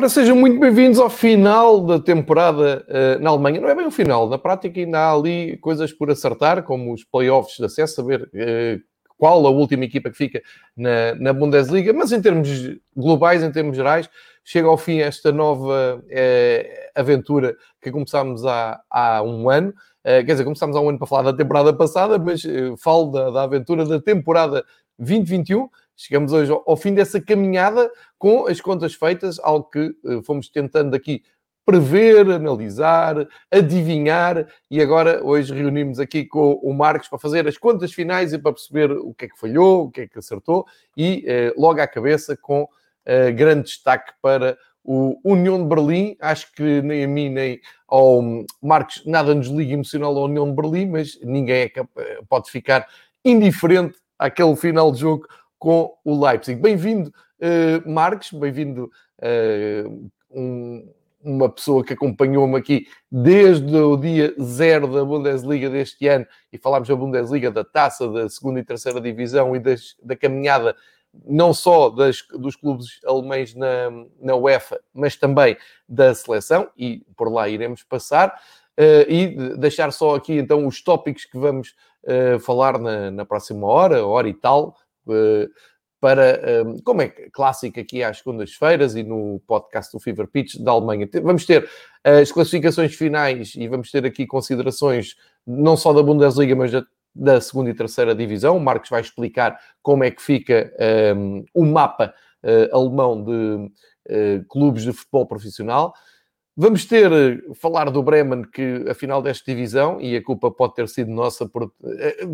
Ora, sejam muito bem-vindos ao final da temporada uh, na Alemanha. Não é bem o final, na prática ainda há ali coisas por acertar, como os playoffs de acesso, saber uh, qual a última equipa que fica na, na, Bundesliga, mas em termos globais, em termos gerais, chega ao fim esta nova uh, aventura que começámos há, há um ano. quer dizer, começámos há um ano para falar da temporada passada, mas falo da, da aventura da temporada 2021 Chegamos hoje ao, fim dessa caminhada com as contas feitas, algo que uh, fomos tentando aqui prever, analisar, adivinhar e agora hoje reunimos aqui com o Marcos para fazer as contas finais e para perceber o que é que falhou, o que é que acertou e uh, logo à cabeça com uh, grande destaque para o União de Berlim. Acho que nem a mim nem ao Marcos nada nos liga emocional à União de Berlim, mas ninguém é pode ficar indiferente àquele final de jogo com o Leipzig. Bem-vindo, uh, Marcos, bem-vindo uh, um, uma pessoa que acompanhou-me aqui desde o dia zero da Bundesliga deste ano e falámos da Bundesliga, da taça, da segunda e terceira divisão e das, da caminhada não só das, dos clubes alemães na, na UEFA, mas também da seleção, e por lá iremos passar. Uh, e deixar só aqui então os tópicos que vamos uh, falar na, na, próxima hora, hora e tal, para, ehm, como é clássico aqui às segundas-feiras e no podcast do Fever Pitch da Alemanha. Vamos ter as classificações finais e vamos ter aqui considerações não só da Bundesliga, mas da, segunda e terceira divisão. O Marcos vai explicar como é que fica um, ehm, o mapa uh, alemão de uh, clubes de futebol profissional. Vamos ter, falar do Bremen, que a final desta divisão, e a culpa pode ter sido nossa, por,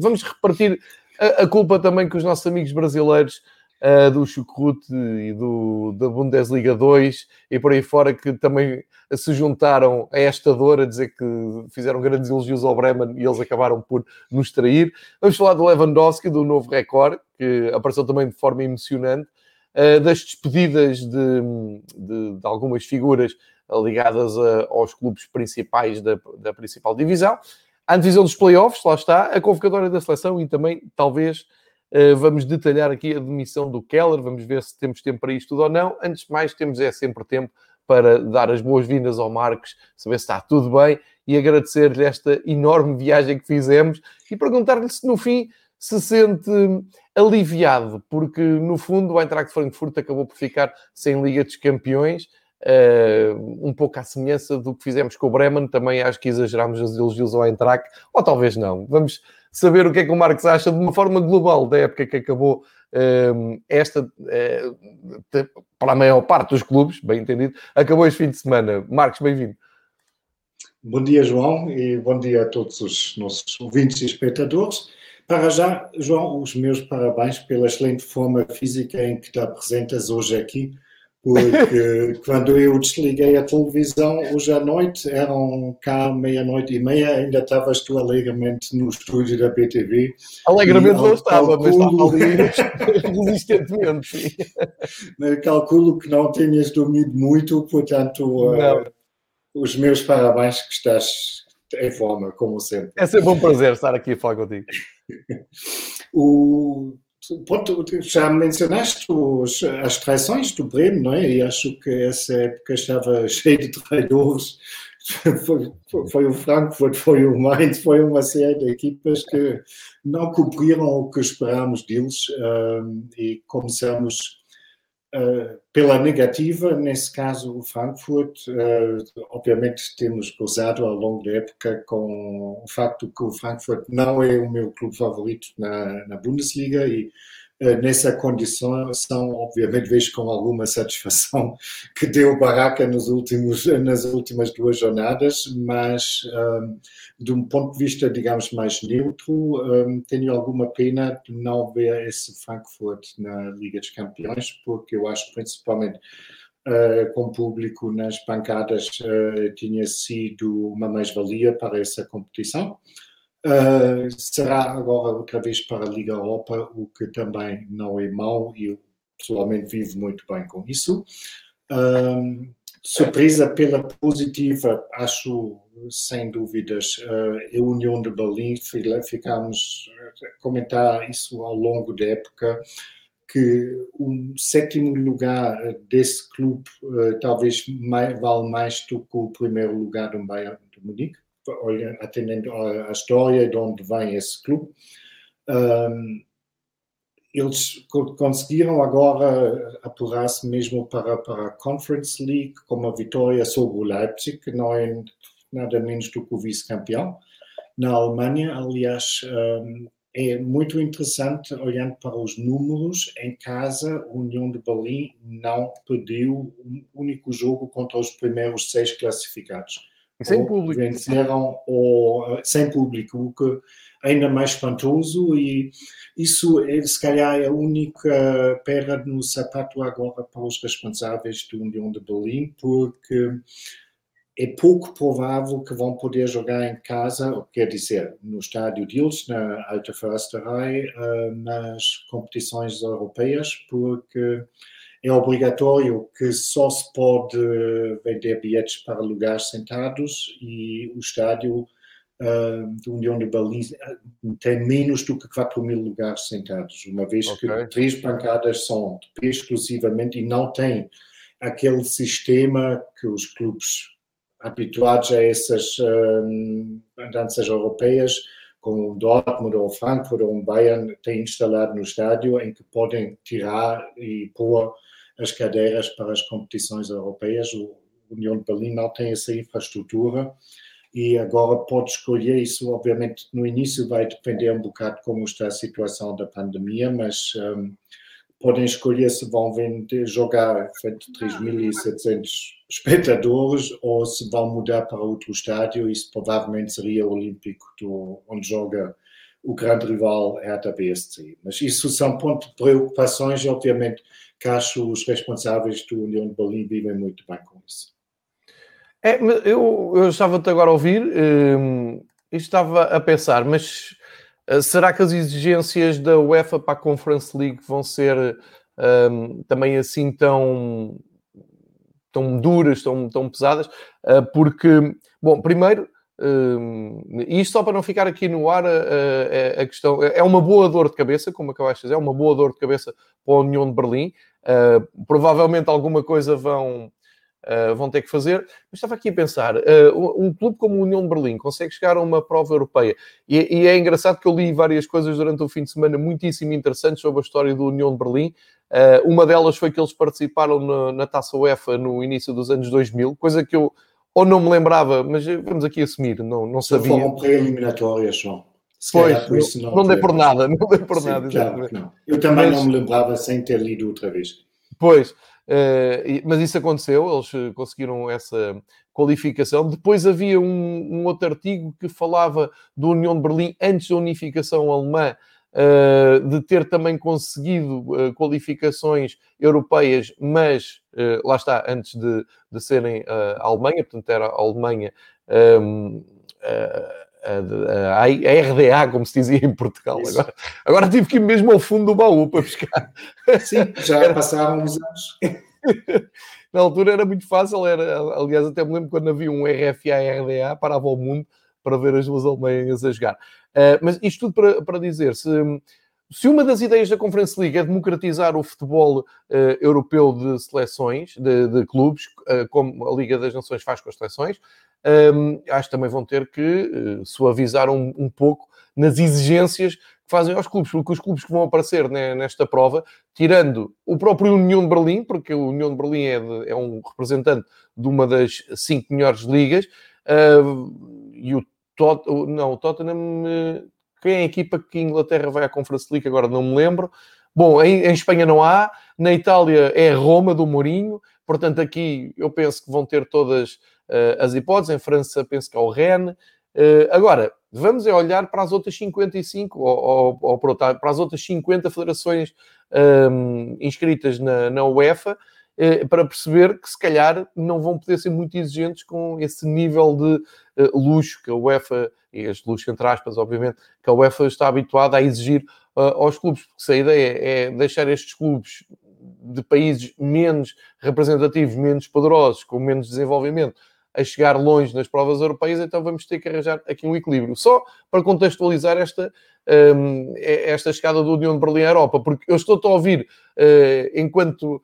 vamos repartir a, culpa também que os nossos amigos brasileiros uh, do Chucrute e do, da Bundesliga 2 e por aí fora que também se juntaram a esta dor a dizer que fizeram grandes elogios ao Bremen e eles acabaram por nos trair. Vamos falar do Lewandowski, do novo recorde, que apareceu também de forma emocionante, uh, das despedidas de, de, de algumas figuras ligadas a, aos clubes principais da, da principal divisão a antevisão dos playoffs, lá está, a convocatória da seleção e também, talvez, uh, vamos detalhar aqui a demissão do Keller, vamos ver se temos tempo para isto tudo ou não. Antes de mais, temos é sempre tempo para dar as boas-vindas ao Marcos, saber se está tudo bem e agradecer-lhe esta enorme viagem que fizemos e perguntar-lhe se no fim se sente aliviado, porque no fundo o Eintracht Frankfurt acabou por ficar sem Liga dos Campeões um pouco à semelhança do que fizemos com o Bremen, também acho que exagerámos os elogios ao Eintracht, ou talvez não. Vamos saber o que é que o Marcos acha de uma forma global da época que acabou uh, esta, uh, para a maior parte dos clubes, bem entendido, acabou este fim de semana. Marcos, bem-vindo. Bom dia, João, e bom dia a todos os nossos ouvintes e espectadores. Para já, João, os meus parabéns pela excelente forma física em que te apresentas hoje aqui porque quando eu desliguei a televisão hoje à noite, eram cá meia-noite e meia, ainda estavas tu alegremente no estúdio da BTV. Alegremente não estava, mas estava ali resistentemente. calculo que não tenhas dormido muito, portanto, uh, os meus parabéns que estás em forma, como sempre. É sempre um prazer estar aqui a falar contigo. o já mencionaste os, as traições do Bremen, não é? E acho que essa época estava cheia de traidores. Foi, foi, o Frankfurt, foi o Mainz, foi uma série de equipas que não cumpriram o que esperámos deles um, e começamos pela negativa, nesse caso o Frankfurt. Uh, obviamente temos gozado ao longo da época com o facto que o Frankfurt não é o meu clube favorito na, na Bundesliga e nessa condição, são, obviamente, vejo com alguma satisfação que deu barraca nos últimos, nas últimas duas jornadas, mas um, de um ponto de vista, digamos, mais neutro, um, tenho alguma pena de não ver esse Frankfurt na Liga dos Campeões, porque eu acho principalmente Uh, com público nas bancadas uh, tinha sido uma mais-valia para essa competição. Uh, será agora outra vez para a Liga Europa, o que também não é mau e eu pessoalmente vivo muito bem com isso. Uh, surpresa pela positiva, acho sem dúvidas, uh, a União de Berlim, ficamos a comentar isso ao longo da época, que o sétimo lugar desse clube talvez mais, vale mais do que o primeiro lugar do Bayern de Munique, atendendo à história de onde vem esse clube. Um, eles conseguiram agora apurar-se mesmo para, para a Conference League com uma vitória sobre o Leipzig, que não é nada menos do que o vice-campeão. Na Alemanha, aliás, um, é muito interessante, olhando para os números, em casa, a União de Berlim não perdeu um único jogo contra os primeiros seis classificados. Sem ou público. Venceram ou, sem público, o que é ainda mais espantoso e isso é, se calhar, é a única pedra no sapato agora para os responsáveis da União de Berlim, porque é pouco provável que vão poder jogar em casa, quer dizer, no estádio deles, na Alta Försterei, eh, nas competições europeias, porque é obrigatório que só se pode vender bilhetes para lugares sentados e o estádio uh, da União de Berlim eh, tem menos do que 4 mil lugares sentados, uma vez okay. que três bancadas são exclusivamente e não tem aquele sistema que os clubes habituados a essas um, danças europeias, como o Dortmund ou o Frankfurt ou o Bayern, têm instalado no estádio, em que podem tirar e pôr as cadeiras para as competições europeias. O União de Berlim não tem essa infraestrutura e agora pode escolher isso. Obviamente, no início vai depender um bocado como está a situação da pandemia, mas um, podem escolher se vão vender, jogar frente a 3.700 espectadores ou se vão mudar para outro estádio. Isso provavelmente seria o Olímpico, do, onde joga o grande rival Hertha BSC. Mas isso são pontos de preocupações obviamente, que acho os responsáveis do União de Berlim vivem muito bem com isso. É, eu, eu estava-te agora a ouvir hum, e estava a pensar, mas uh, será que as exigências da UEFA para a Conference League vão ser um, também assim tão, tão duras, tão, tão pesadas? Uh, porque, bom, primeiro, um, isto só para não ficar aqui no ar a, a, a, questão, é uma boa dor de cabeça, como acabaste de dizer, é uma boa dor de cabeça para a União de Berlim. Uh, provavelmente alguma coisa vão uh, vão ter que fazer. Mas estava aqui a pensar, uh, um clube como o União de Berlim consegue chegar a uma prova europeia e, e, é engraçado que eu li várias coisas durante o fim de semana muitíssimo interessantes sobre a história do União de Berlim. Uma delas foi que eles participaram na, na Taça UEFA no início dos anos 2000, coisa que eu ou não me lembrava, mas vamos aqui assumir, não, não sabia. Foram pré-eliminatórias, João. pois, não, não, não dei por nada, não dei por Sim, nada. Claro não. Eu também mas, não me lembrava sem ter lido outra vez. Pois, Uh, mas isso aconteceu, eles eh, conseguiram essa qualificação. Depois havia um, um, outro artigo que falava da União de Berlim antes da unificação alemã, de ter também conseguido uh, qualificações europeias, mas lá está, antes de, de serem a Alemanha, portanto era a Alemanha. Um, ehm, a, a, RDA, como se dizia em Portugal. Agora, agora tive que ir mesmo ao fundo do baú para buscar. Sim, já era... passaram uns anos. Na altura era muito fácil, era, aliás, até me lembro quando havia um RFA RDA, parava o mundo para ver as duas Alemanhas a jogar. Uh, mas isto tudo para, para dizer, se, se uma das ideias da Conference League é democratizar o futebol uh, europeu de seleções, de, de clubes, uh, como a Liga das Nações faz com as seleções, um, acho que também vão ter que uh, suavizar um, um, pouco nas exigências que fazem aos clubes, porque os clubes que vão aparecer nesta prova, tirando o próprio União de Berlim, porque o União de Berlim é, de, é um representante de uma das cinco melhores ligas, e o, Tot, não, o Tottenham, uh, quem é a equipa que a Inglaterra vai à Conference League, agora não me lembro. Bom, em, em Espanha não há, na Itália é Roma do Mourinho, portanto aqui eu penso que vão ter todas uh, as hipóteses. Em França, penso que é o Rennes. Uh, agora, vamos é olhar para as outras 55, ou, ou, ou para as outras 50 federações um, ehm, inscritas na, na UEFA, para perceber que se calhar não vão poder ser muito exigentes com esse nível de uh, luxo que a UEFA, e este luxo entre aspas, obviamente, que a UEFA está habituada a exigir aos clubes, porque se a ideia é deixar estes clubes de países menos representativos, menos poderosos, com menos desenvolvimento, a chegar longe nas provas europeias, então vamos ter que arranjar aqui um equilíbrio. Só para contextualizar esta, um, esta chegada do União de Berlim à Europa, porque eu estou a ouvir enquanto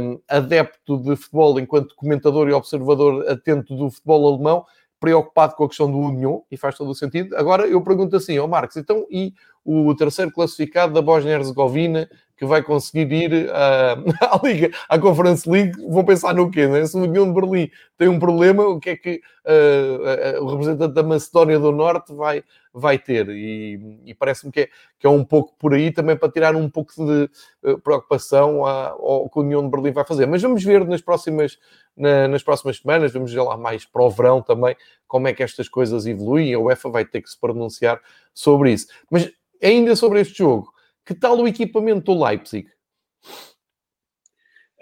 um, adepto de futebol, enquanto comentador e observador atento do futebol alemão, preocupado com a questão do União, e faz todo o sentido. Agora eu pergunto assim, ao Marcos, então e o terceiro classificado da Bósnia-Herzegovina, que vai conseguir ir à, à Liga, à Conference League, vão pensar no quê? Né? Se o União de Berlim tem um problema, o que é que uh, uh, o representante da Macedónia do Norte vai, vai ter? E, e parece-me que é, que é um pouco por aí também para tirar um pouco de uh, preocupação ao que a União de Berlim vai fazer. Mas vamos ver nas próximas, na, nas próximas semanas, vamos ver lá mais para o verão também como é que estas coisas evoluem. A UEFA vai ter que se pronunciar sobre isso. Mas ainda sobre este jogo, que tal o equipamento do Leipzig?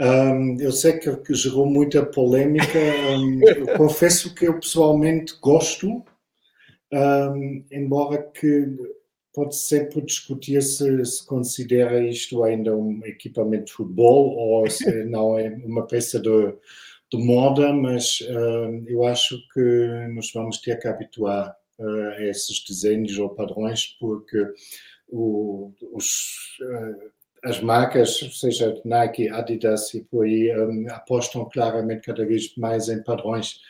Um, eu sei que, que, gerou muita polémica. Um, eu confesso que eu pessoalmente gosto, um, embora que pode sempre discutir se, se considera isto ainda um equipamento de futebol ou se não é uma peça de, de moda, mas eu acho que nos vamos ter que habituar uh, a esses desenhos ou padrões, porque o, os, uh, as marcas, seja Nike, Adidas e por aí, um, apostam claramente cada vez mais em padrões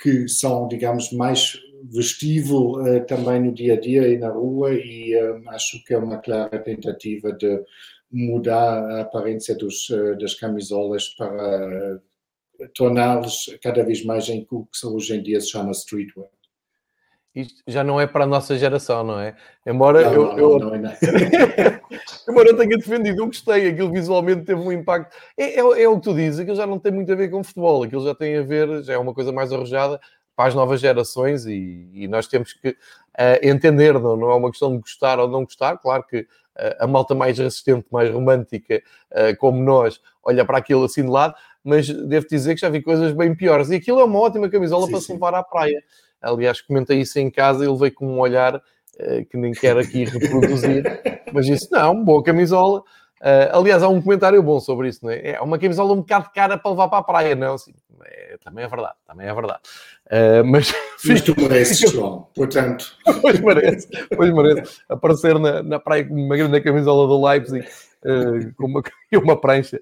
que são, digamos, mais vestível uh, também no dia a dia e na rua, e um, acho que é uma clara tentativa de mudar a aparência dos, uh, das camisolas para torná-los cada vez mais em que hoje em dia se chama streetwear isto já não é para a nossa geração, não é? Embora não, eu, não, eu... Não, é embora eu tenha defendido, eu gostei, aquilo visualmente teve um impacto. É, é, é, o que tu dizes, aquilo já não tem muito a ver com futebol, aquilo já tem a ver, já é uma coisa mais arrojada para as novas gerações e, e nós temos que uh, entender, não, não é uma questão de gostar ou não gostar, claro que uh, a malta mais resistente, mais romântica, uh, como nós, olha para aquilo assim de lado, mas devo dizer que já vi coisas bem piores. E aquilo é uma ótima camisola sim, para sim. se levar à praia. Aliás, comentei isso em casa e ele veio com um olhar uh, que nem quero aqui reproduzir, mas disse: não, boa camisola. Uh, aliás, há um comentário bom sobre isso, não é? É uma camisola um bocado cara para levar para a praia, não? Sim, é, também é verdade, também é verdade. Uh, mas, mas tu mereces, João, portanto. pois merece, pois merece. Aparecer na, na praia com uma grande camisola do Leipzig com uma, uma prancha.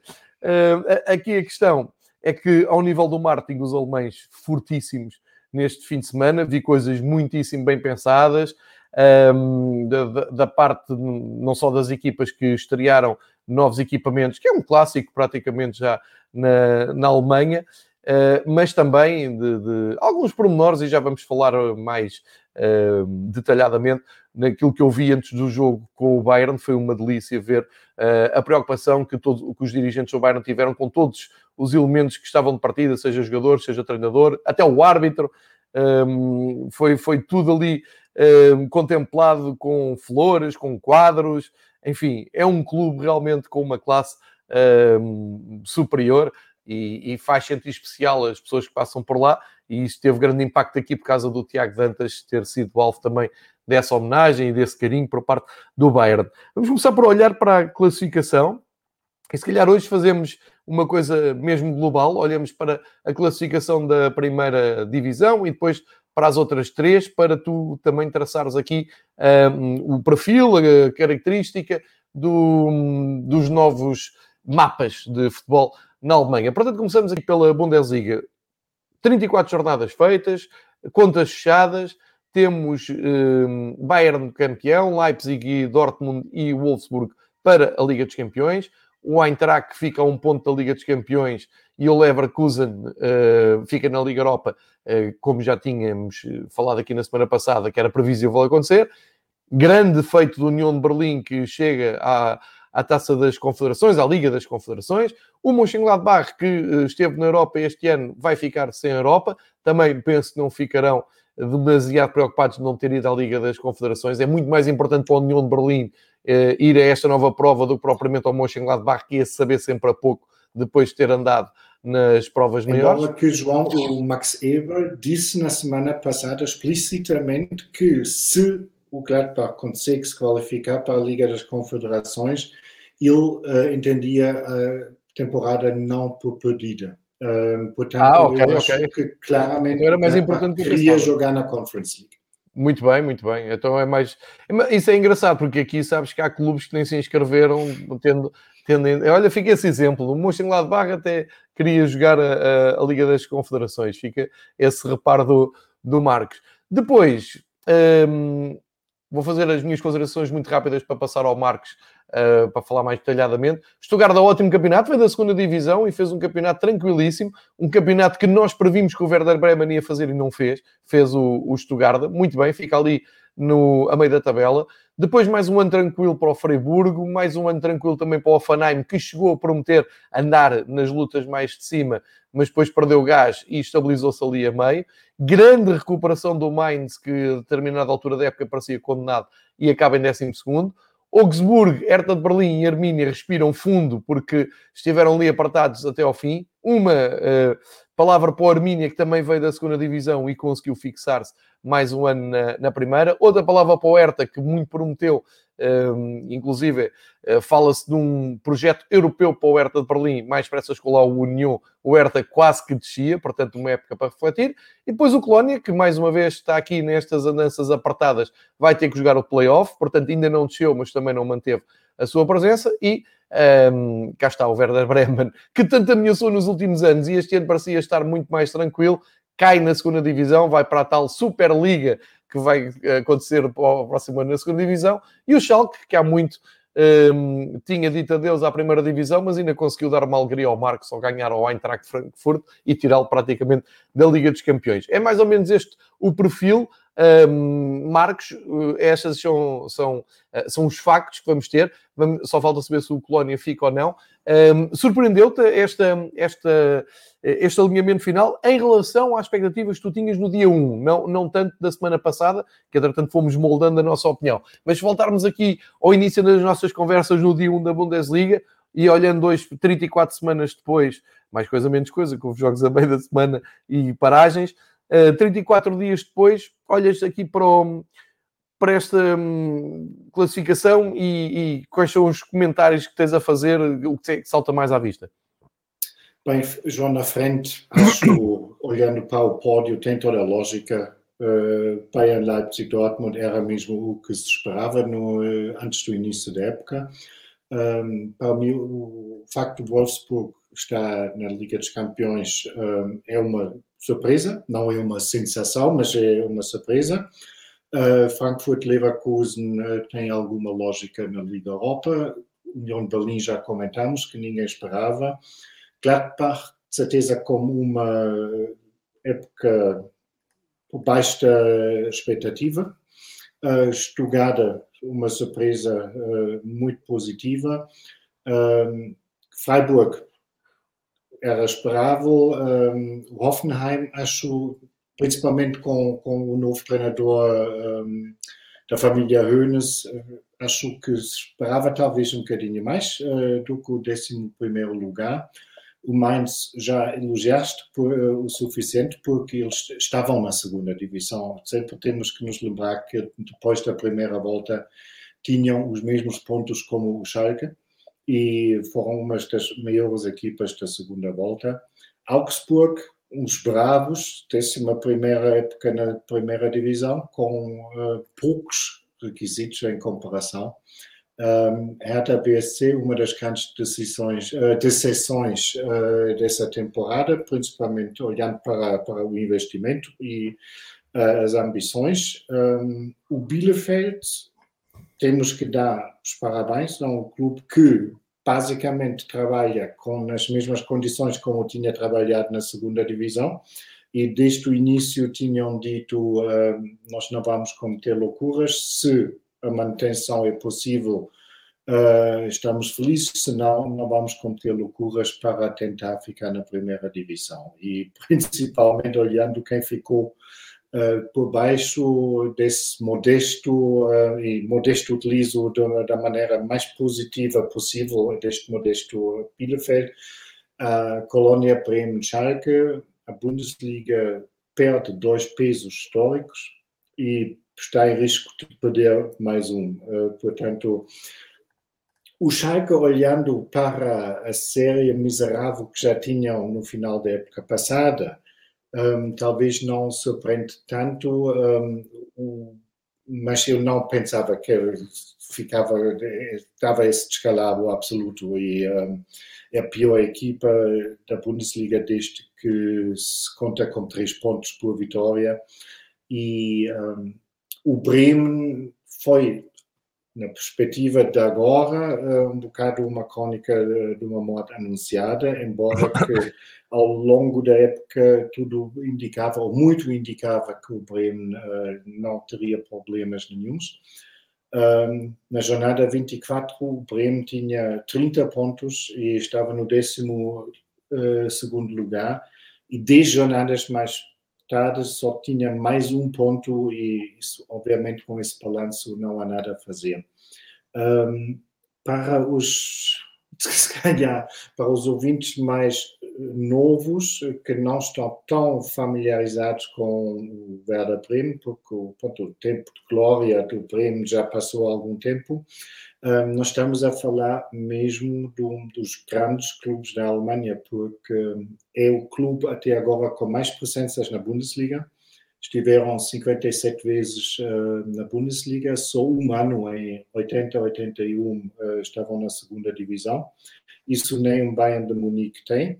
aqui a questão é que, ao nível do marketing, os alemães fortíssimos neste fim de semana. Vi coisas muitíssimo bem pensadas. Um, da, da, parte não só das equipas que estrearam novos equipamentos, que é um clássico praticamente já na, na Alemanha, uh, mas também de, de, alguns pormenores, e já vamos falar mais uh, detalhadamente naquilo que eu vi antes do jogo com o Bayern. Foi uma delícia ver uh, a preocupação que, todo, que os dirigentes do Bayern tiveram com todos os elementos que estavam de partida, seja jogador, seja treinador, até o árbitro. Um, foi, foi tudo ali um, contemplado com flores, com quadros, enfim, é um clube realmente com uma classe um, superior e, e, faz sentir especial as pessoas que passam por lá. E isso teve grande impacto aqui por causa do Tiago Dantas ter sido alvo também dessa homenagem e desse carinho por parte do Bayern. Vamos começar por olhar para a classificação. E se calhar hoje fazemos uma coisa mesmo global, olhamos para a classificação da primeira divisão e depois para as outras três, para tu também traçares aqui um, o perfil, a característica do, dos novos mapas de futebol na Alemanha. Portanto, começamos aqui pela Bundesliga. 34 jornadas feitas, contas fechadas, temos um, Bayern campeão, Leipzig e Dortmund e Wolfsburg para a Liga dos Campeões o Eintracht fica a um ponto da Liga dos Campeões e o Leverkusen uh, fica na Liga Europa, uh, como já tínhamos eh, falado aqui na semana passada, que era previsível acontecer. Grande feito do União de Berlim, que chega à, à Taça das Confederações, à Liga das Confederações. O Mönchengladbach, que uh, esteve na Europa este ano, vai ficar sem a Europa. Também penso que não ficarão demasiado preocupados de não ter ido à Liga das Confederações. É muito mais importante para a União de Berlim uh, ir a esta nova prova do que propriamente ao Mönchengladbach, que ia saber sempre a pouco depois de ter andado nas provas maiores. Embora que João, o Max Eber disse na semana passada explicitamente que se o Gladbach consegue se qualificar para a Liga das Confederações, ele uh, entendia a temporada não por perdida. Um, portanto, ah, okay, eu acho okay. que claramente então era mais importante queria jogar na Conference League. Muito bem, muito bem. Então é mais. Isso é engraçado, porque aqui sabes que há clubes que nem se inscreveram, tendo. tendo... Olha, fica esse exemplo. O Mönchengladbach até queria jogar a, a, a, Liga das Confederações. Fica esse reparo do, do Marcos. Depois, hum, vou fazer as minhas considerações muito rápidas para passar ao Marcos uh, para falar mais detalhadamente. Stuttgart dá ótimo campeonato, veio da segunda divisão e fez um campeonato tranquilíssimo, um campeonato que nós previmos que o Werder Bremen ia fazer e não fez, fez o, o Stuttgart, muito bem, fica ali no, a meio da tabela. Depois mais um ano tranquilo para o Freiburgo, mais um ano tranquilo também para o Offenheim, que chegou a prometer andar nas lutas mais de cima, mas depois perdeu gás e estabilizou-se ali a meio. Grande recuperação do Mainz, que a determinada altura da época parecia condenado e acaba em 12 segundo. Augsburg, Hertha de Berlim e Armínia respiram fundo porque estiveram ali apartados até ao fim. Uma uh, palavra para o Armínia, que também veio da segunda divisão e conseguiu fixar-se mais um ano na, na, primeira. Outra palavra para o Hertha, que muito prometeu, um, inclusive uh, fala-se de um projeto europeu para o Hertha de Berlim, mais pressa com lá o União, o Hertha quase que descia, portanto uma época para refletir. E depois o Colónia, que mais uma vez está aqui nestas andanças apertadas, vai ter que jogar o play-off, portanto ainda não desceu, mas também não manteve a sua presença. E um, cá está o Werder Bremen, que tanto ameaçou nos últimos anos e este ano parecia estar muito mais tranquilo, cai na segunda divisão, vai para a tal Superliga que vai eh, acontecer para próximo ano na segunda divisão, e o Schalke, que há muito um, tinha dito adeus à primeira divisão, mas ainda conseguiu dar uma alegria ao Marcos ao ganhar ao Eintracht Frankfurt e tirá-lo praticamente da Liga dos Campeões. É mais ou menos este o perfil. Um, Marcos, eh, estas são, são, eh, são os factos que vamos ter. Vamos, só falta saber se o Colónia fica ou não. Um, Surpreendeu-te esta, esta, este alinhamento final em relação às expectativas que tu tinhas no dia 1, não, não tanto da semana passada, que entretanto fomos moldando a nossa opinião. Mas se voltarmos aqui ao início das nossas conversas no dia 1 da Bundesliga e olhando hoje, 34 semanas depois, mais coisa menos coisa, com os jogos a meio da semana e paragens, uh, 34 dias depois, olhas aqui para o para esta hum, classificação e, e, quais são os comentários que tens a fazer, o que salta mais à vista? Bem, João, na frente, acho, olhando para o pódio, tem toda a lógica. Uh, Bayern, Leipzig, Dortmund era mesmo o que se esperava no, uh, antes do início da época. Um, para mim, o facto de Wolfsburg estar na Liga dos Campeões um, é uma surpresa, não é uma sensação, mas é uma surpresa. Uh, Frankfurt Leverkusen uh, tem alguma lógica na Liga Europa. União de Berlim já comentamos que ninguém esperava. Gladbach, de certeza, como uma época por baixo da expectativa. Uh, Stuttgart, uma surpresa muito positiva. Freiburg era esperável. Um, Hoffenheim, acho principalmente com, com o novo treinador um, da família Hoeneß, uh, acho que esperava talvez um bocadinho mais uh, do que o 11 lugar. O Mainz já elogiaste por, uh, o suficiente porque eles estavam na segunda divisão. Sempre temos que nos lembrar que depois da primeira volta tinham os mesmos pontos como o Schalke e foram uma das maiores equipas da segunda volta. Augsburg uns bravos, décima primeira época na primeira divisão, com uh, poucos requisitos em comparação. Um, Hertha BSC, uma das grandes decisões, uh, decisões uh, dessa temporada, principalmente olhando para, para o investimento e as ambições. Um, o Bielefeld, temos que dar os parabéns, é um clube que basicamente trabalha com as mesmas condições como tinha trabalhado na segunda divisão. E desde o início tinham dito uh, nós não vamos cometer loucuras. Se a manutenção é possível uh, estamos felizes. Se não vamos cometer loucuras para tentar ficar na primeira divisão. E principalmente olhando quem ficou por baixo desse modesto, uh, e modesto utilizo da, maneira mais positiva possível deste modesto Bielefeld, a Colônia Bremen Schalke, a Bundesliga perde dois pesos históricos e está em risco de perder mais um. Uh, portanto, o Schalke, olhando para a série miserável que já tinham no final da época passada, um, talvez não surpreende tanto, um, mas eu não pensava que ficava, estava esse descalabro absoluto. E um, é a pior equipa da Bundesliga desde que se conta com três pontos por vitória. E o Bremen foi na perspectiva de agora, eh, um bocado uma crônica de uma morte anunciada, embora que ao longo da época tudo indicava, ou muito indicava, que o Bremen uh, não teria problemas nenhums. Um, na jornada 24, o Bremen tinha 30 pontos e estava no 12 uh, segundo lugar, e 10 jornadas mais tarde só tinha mais um ponto e isso, obviamente com esse balanço não há nada a fazer. Um, para os se calhar para os ouvintes mais novos que não estão tão familiarizados com o Werder Bremen, porque pronto, o tempo de glória do Bremen já passou há algum tempo, um, nós estamos a falar mesmo de um dos grandes clubes da Alemanha, porque é o clube até agora com mais presenças na Bundesliga. Estiveram 57 vezes uh, na Bundesliga, só um ano, em 80, 81, uh, estavam na segunda divisão. Isso nem o Bayern de Munique tem.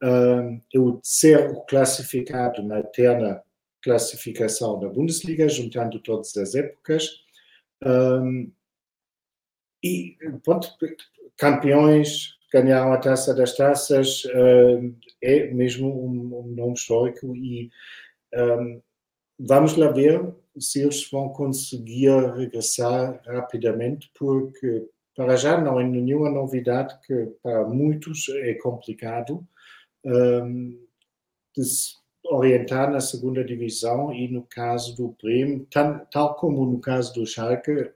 O terceiro classificado na eterna classificação da Bundesliga, juntando todas as épocas. E, pronto, campeões, ganharam a taça das taças, é mesmo um, nome histórico e vamos lá ver se eles vão conseguir regressar rapidamente, porque para já não é nenhuma novidade que para muitos é complicado se orientar na segunda divisão e no caso do Bremen, tal, como no caso do Schalke,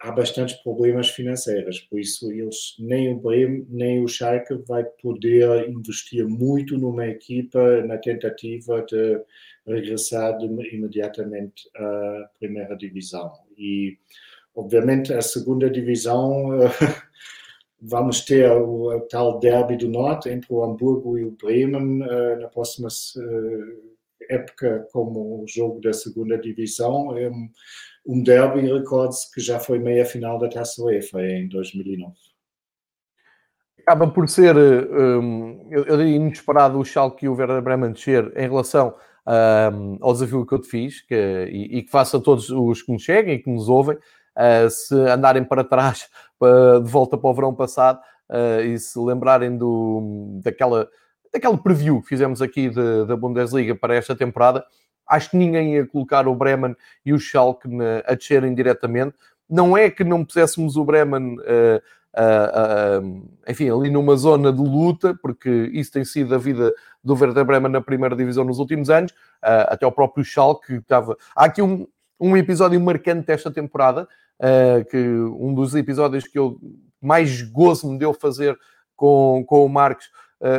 há bastantes problemas financeiros, por isso eles, nem o Bremen, nem o Schalke vai poder investir muito numa equipa na tentativa de regressar de, imediatamente à primeira divisão. E, obviamente, a segunda divisão, vamos ter o, tal derby do Norte entre o Hamburgo e o Bremen eh, na próxima eh, época como jogo da segunda divisão um derby recordes que já foi meia final da Taça UEFA em 2009. Acaba por ser, um, eu, eu diria, inesperado o Schalke e o Werder Bremen descer em relação um, ao desafio que eu te fiz que, e, e, que faço a todos os que nos cheguem e que nos ouvem, se andarem para trás, de volta para o verão passado, uh, e se lembrarem do, daquela, daquela preview que fizemos aqui de, da Bundesliga para esta temporada, Acho que ninguém ia colocar o Bremen e o Schalke na, a descerem diretamente. Não é que não puséssemos o Bremen, uh, uh, uh, enfim, ali numa zona de luta, porque isso tem sido a vida do Werder Bremen na primeira divisão nos últimos anos, até o próprio Schalke que estava... Há aqui um, um episódio marcante desta temporada, que um dos episódios que eu mais gozo me deu fazer com, com o Marcos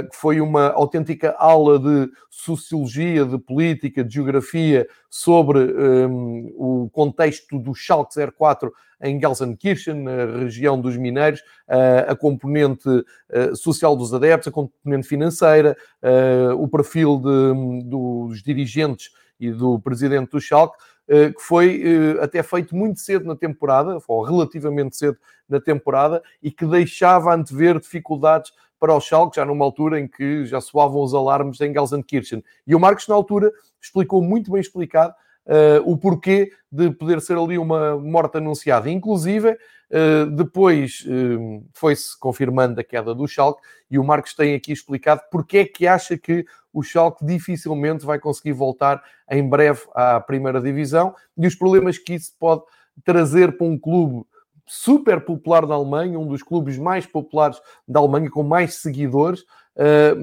que foi uma autêntica aula de sociologia, de política, de geografia sobre um, ehm, o contexto do Schalke 04 em Gelsenkirchen, na região dos mineiros, uh, a componente uh, social dos adeptos, a componente financeira, uh, o perfil de, dos dirigentes e do presidente do Schalke, que foi até feito muito cedo na temporada, ou relativamente cedo na temporada, e que deixava antever dificuldades para o Schalke, já numa altura em que já soavam os alarmes em Gelsenkirchen. E o Marcos, na altura, explicou muito bem explicado uh, o porquê de poder ser ali uma morte anunciada. Inclusive, uh, depois uh, foi-se confirmando a queda do Schalke e o Marcos tem aqui explicado porque é que acha que o Schalke dificilmente vai conseguir voltar em breve à primeira divisão e os problemas que isso pode trazer para um clube super popular da Alemanha, um dos clubes mais populares da Alemanha, com mais seguidores,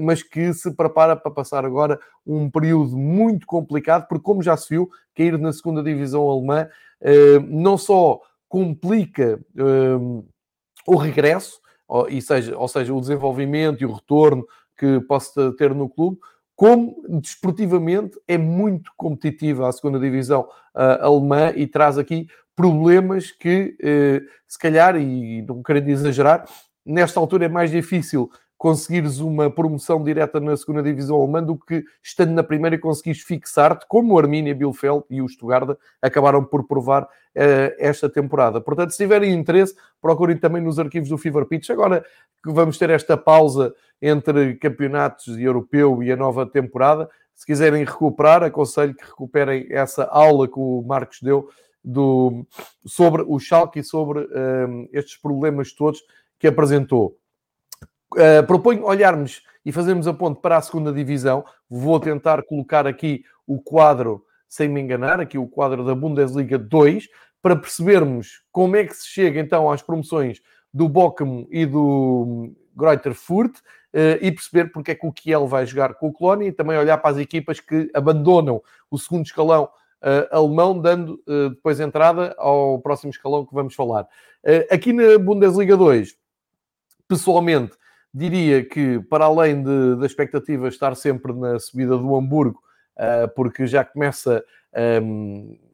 mas que se prepara para passar agora um período muito complicado, porque, como já se viu, cair na segunda divisão alemã uh, não só complica uh, o regresso, ou, e seja, ou seja, o desenvolvimento e o retorno que possa ter no clube, como desportivamente é muito competitiva a segunda divisão uh, alemã e traz aqui problemas que, eh, se calhar, e não querendo exagerar, nesta altura é mais difícil conseguires uma promoção direta na segunda divisão alemã do que estando na primeira e conseguires fixar-te, como o Arminia Bielefeld e o Stuttgart acabaram por provar uh, esta temporada. Portanto, se tiverem interesse, procurem também nos arquivos do Fever Pitch. Agora que vamos ter esta pausa entre campeonatos europeu e a nova temporada, se quiserem recuperar, aconselho que recuperem essa aula que o Marcos deu do, sobre o Schalke e sobre um, eh, estes problemas todos que apresentou. Uh, proponho olharmos e fazermos a ponte para a segunda divisão. Vou tentar colocar aqui o quadro, sem me enganar, aqui o quadro da Bundesliga 2, para percebermos como é que se chega então às promoções do Bochum e do Greuther Furt uh, e perceber porque é que o Kiel vai jogar com o Colónia e também olhar para as equipas que abandonam o segundo escalão uh, alemão, dando uh, depois entrada ao próximo escalão que vamos falar. aqui na Bundesliga 2, pessoalmente, diria que, para além de, da expectativa estar sempre na subida do Hamburgo, uh, porque já começa.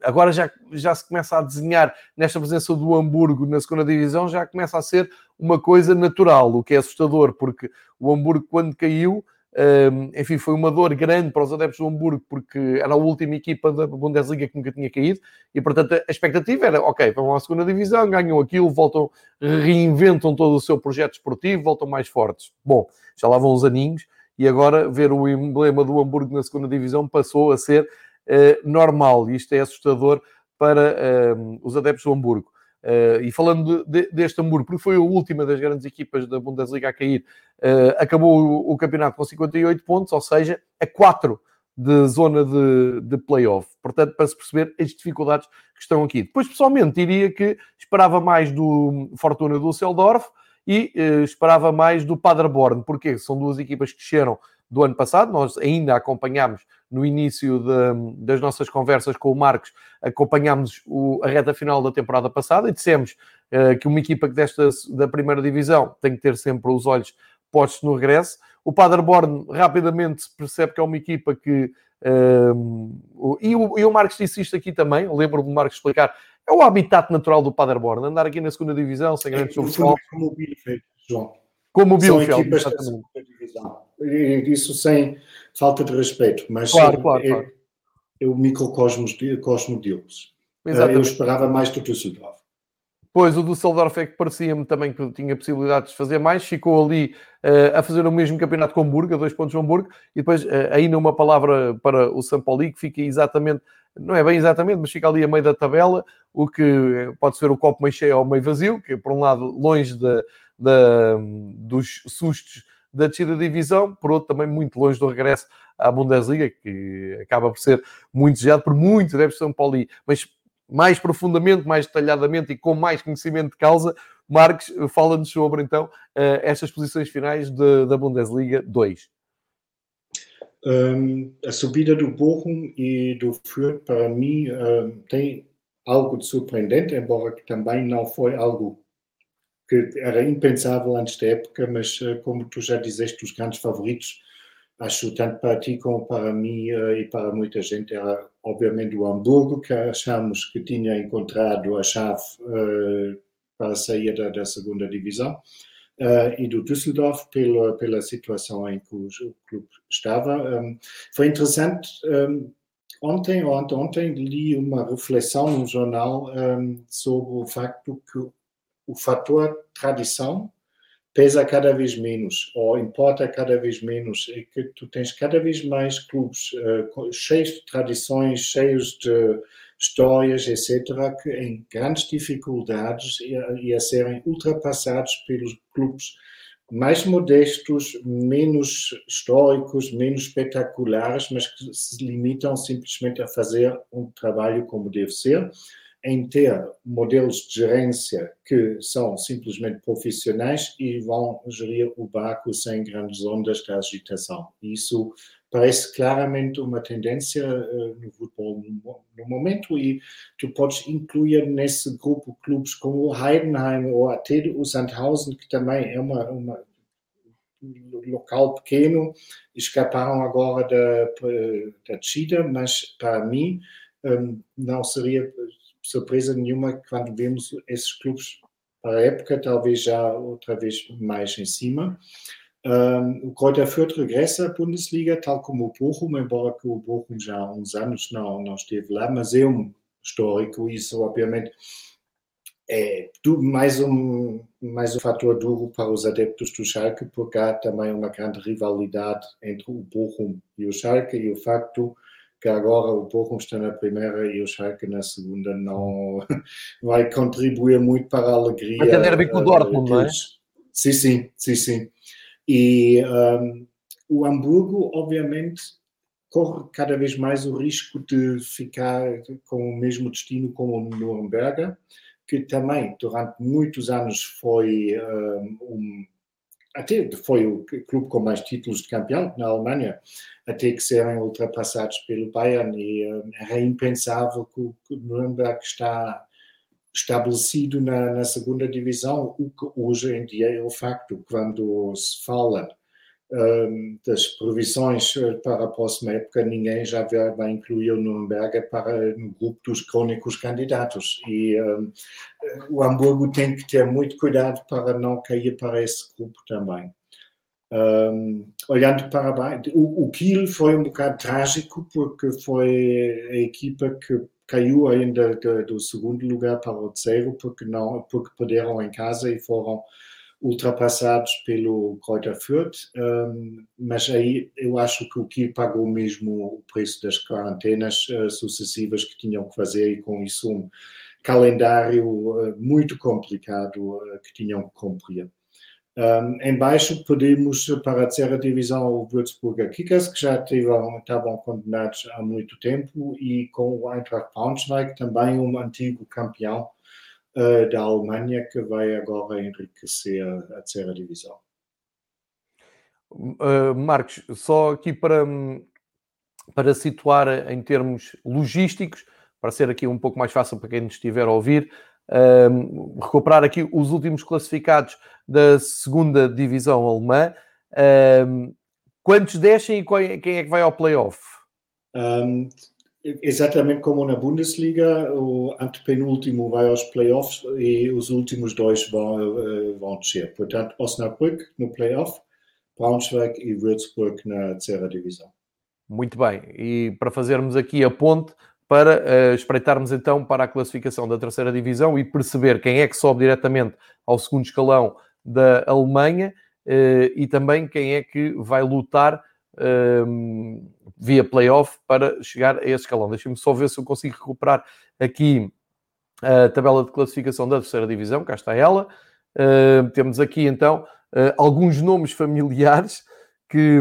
Agora já, já se começa a desenhar nesta presença do Hamburgo na segunda divisão, já começa a ser uma coisa natural, o que é assustador, porque o Hamburgo, quando caiu, enfim, foi uma dor grande para os adeptos do Hamburgo, porque era a última equipa da Bundesliga que nunca tinha caído, e portanto a expectativa era: ok, vão à segunda divisão, ganham aquilo, voltam, reinventam todo o seu projeto esportivo, voltam mais fortes. Bom, já lá vão os aninhos, e agora ver o emblema do Hamburgo na segunda divisão passou a ser uh, normal, e isto é assustador para uh, os adeptos do Hamburgo. Uh, e falando de, de, deste Hamburgo, porque foi a última das grandes equipas da Bundesliga a cair, uh, acabou o, o, campeonato com 58 pontos, ou seja, a 4 de zona de, de playoff. Portanto, para se perceber as dificuldades que estão aqui. Depois, pessoalmente, diria que esperava mais do Fortuna do Düsseldorf e uh, esperava mais do Paderborn, porque são duas equipas que desceram do ano passado. Nós ainda acompanhámos no início de, das nossas conversas com o Marcos, acompanhámos o, a reta final da temporada passada e dissemos uh, que uma equipa que desta da primeira divisão tem que ter sempre os olhos postos no regresso. O Paderborn rapidamente se percebe que é uma equipa que. Uh, e, o, e o Marcos disse isto aqui também, lembro-me do Marcos explicar. É o habitat natural do Paderborn, andar aqui na segunda divisão sem grandes é, Como o Bielefeld, João. Como o Bielefeld. Isso sem falta de respeito, mas claro, claro, é, claro. é, o microcosmos de, cosmo deles. Exatamente. Eu esperava mais do Düsseldorf. Pois, o Düsseldorf é que parecia-me também que tinha possibilidades de fazer mais, ficou ali uh, a fazer o mesmo campeonato com o Hamburgo, a dois pontos do Hamburgo, e depois uh, ainda uma palavra para o São Paulo, que fica exatamente, não é bem exatamente, mas fica ali a meio da tabela, o que pode ser o copo meio cheio ou meio vazio, que por um lado longe de, de, dos sustos da descida da divisão, por outro também muito longe do regresso à Bundesliga, que acaba por ser muito desejado por muitos deve São Paulo. Mas mais profundamente, mais detalhadamente e com mais conhecimento de causa, Marques fala-nos sobre então eh, estas posições finais de, da Bundesliga 2. Um, a subida do Bochum e do Fürth, para mim, um, tem algo de surpreendente, embora também não foi algo que era impensável antes da época, mas eh, como tu já dizeste, os grandes favoritos, acho tanto para ti como para mim eh, e para muita gente, era obviamente o Hamburgo, que achamos que tinha encontrado a chave uh, para sair da, da segunda divisão, e do Düsseldorf, pela, pela situação em que o, clube estava. Um, foi interessante. Um, ontem ou anteontem li uma reflexão no jornal um, sobre o facto que o fator tradição pesa cada vez menos, ou importa cada vez menos, e que tu tens cada vez mais clubes uh, cheios de tradições, cheios de histórias, etc., que em grandes dificuldades e a, e a serem ultrapassados pelos clubes mais modestos, menos históricos, menos espetaculares, mas que se limitam simplesmente a fazer um trabalho como deve ser em ter modelos de gerência que são simplesmente profissionais e vão gerir o barco sem grandes ondas de agitação. Isso parece claramente uma tendência uh, no futebol no, momento e tu podes incluir nesse grupo clubes como Heidenheim ou até o Sandhausen, que também é uma, uma local pequeno, escaparam agora da, da descida, mas para mim um, não seria surpresa nenhuma quando vemos esses clubes para a época, talvez já outra vez mais em cima. Um, o Kräuter Fürth regressa à Bundesliga, tal como o Bochum, embora que o Bochum já há uns anos não, não esteve lá, mas é um histórico, isso obviamente é mais um, mais um fator duro para os adeptos do Schalke, porque há também uma grande rivalidade entre o Bochum e o Schalke, e o facto que agora o Bochum está na primeira e o Schalke na segunda não vai contribuir muito para a alegria. Até derby com o Dortmund, não é? Sim, sim, sim, sim. E um, o Hamburgo, obviamente, corre cada vez mais o risco de ficar com o mesmo destino como o Nuremberg, que também durante muitos anos foi um, um até foi o clube com mais títulos de campeão na Alemanha, até que serem ultrapassados pelo Bayern e um, era impensável que o, Nuremberg está estabelecido na, na, segunda divisão, o que hoje em dia é o facto. Quando se fala das previsões eh, para a próxima época, ninguém já vai incluir o Nuremberg para, no grupo dos crónicos candidatos. E um, o Hamburgo tem que ter muito cuidado para não cair para esse grupo também. Um, olhando para baixo, o, o Kiel foi um bocado trágico porque foi a equipa que caiu ainda do segundo lugar para o terceiro porque não porque perderam em casa e foram ultrapassados pelo Kräuter Fürth, mas aí eu acho que o Kiel pagou mesmo o preço das quarentenas uh, sucessivas que tinham que fazer e com isso um calendário uh, muito complicado uh, que tinham que cumprir. Um, em baixo podemos para a terceira divisão o Würzburger Kickers, que já tiveram, estavam condenados há muito tempo, e com o Eintracht Braunschweig, também um antigo campeão uh, da Alemanha, que vai agora enriquecer a, terceira divisão. Uh, Marcos, só aqui para, para situar em termos logísticos, para ser aqui um pouco mais fácil para quem nos estiver a ouvir, um, recuperar aqui os últimos classificados da segunda divisão alemã. Um, quantos descem e quem é que vai ao playoff? Um, exatamente como na Bundesliga, o antepenúltimo vai aos playoffs e os últimos dois vão, uh, vão descer. Portanto, Osnabrück no playoff, Braunschweig e Würzburg na terceira divisão. Muito bem, e para fazermos aqui a ponte, para uh, espreitarmos então para a classificação da terceira divisão e perceber quem é que sobe diretamente ao segundo escalão da Alemanha uh, e também quem é que vai lutar uh, via playoff para chegar a esse escalão. Deixem-me só ver se eu consigo recuperar aqui a tabela de classificação da terceira divisão, cá está ela. Uh, temos aqui então alguns nomes familiares que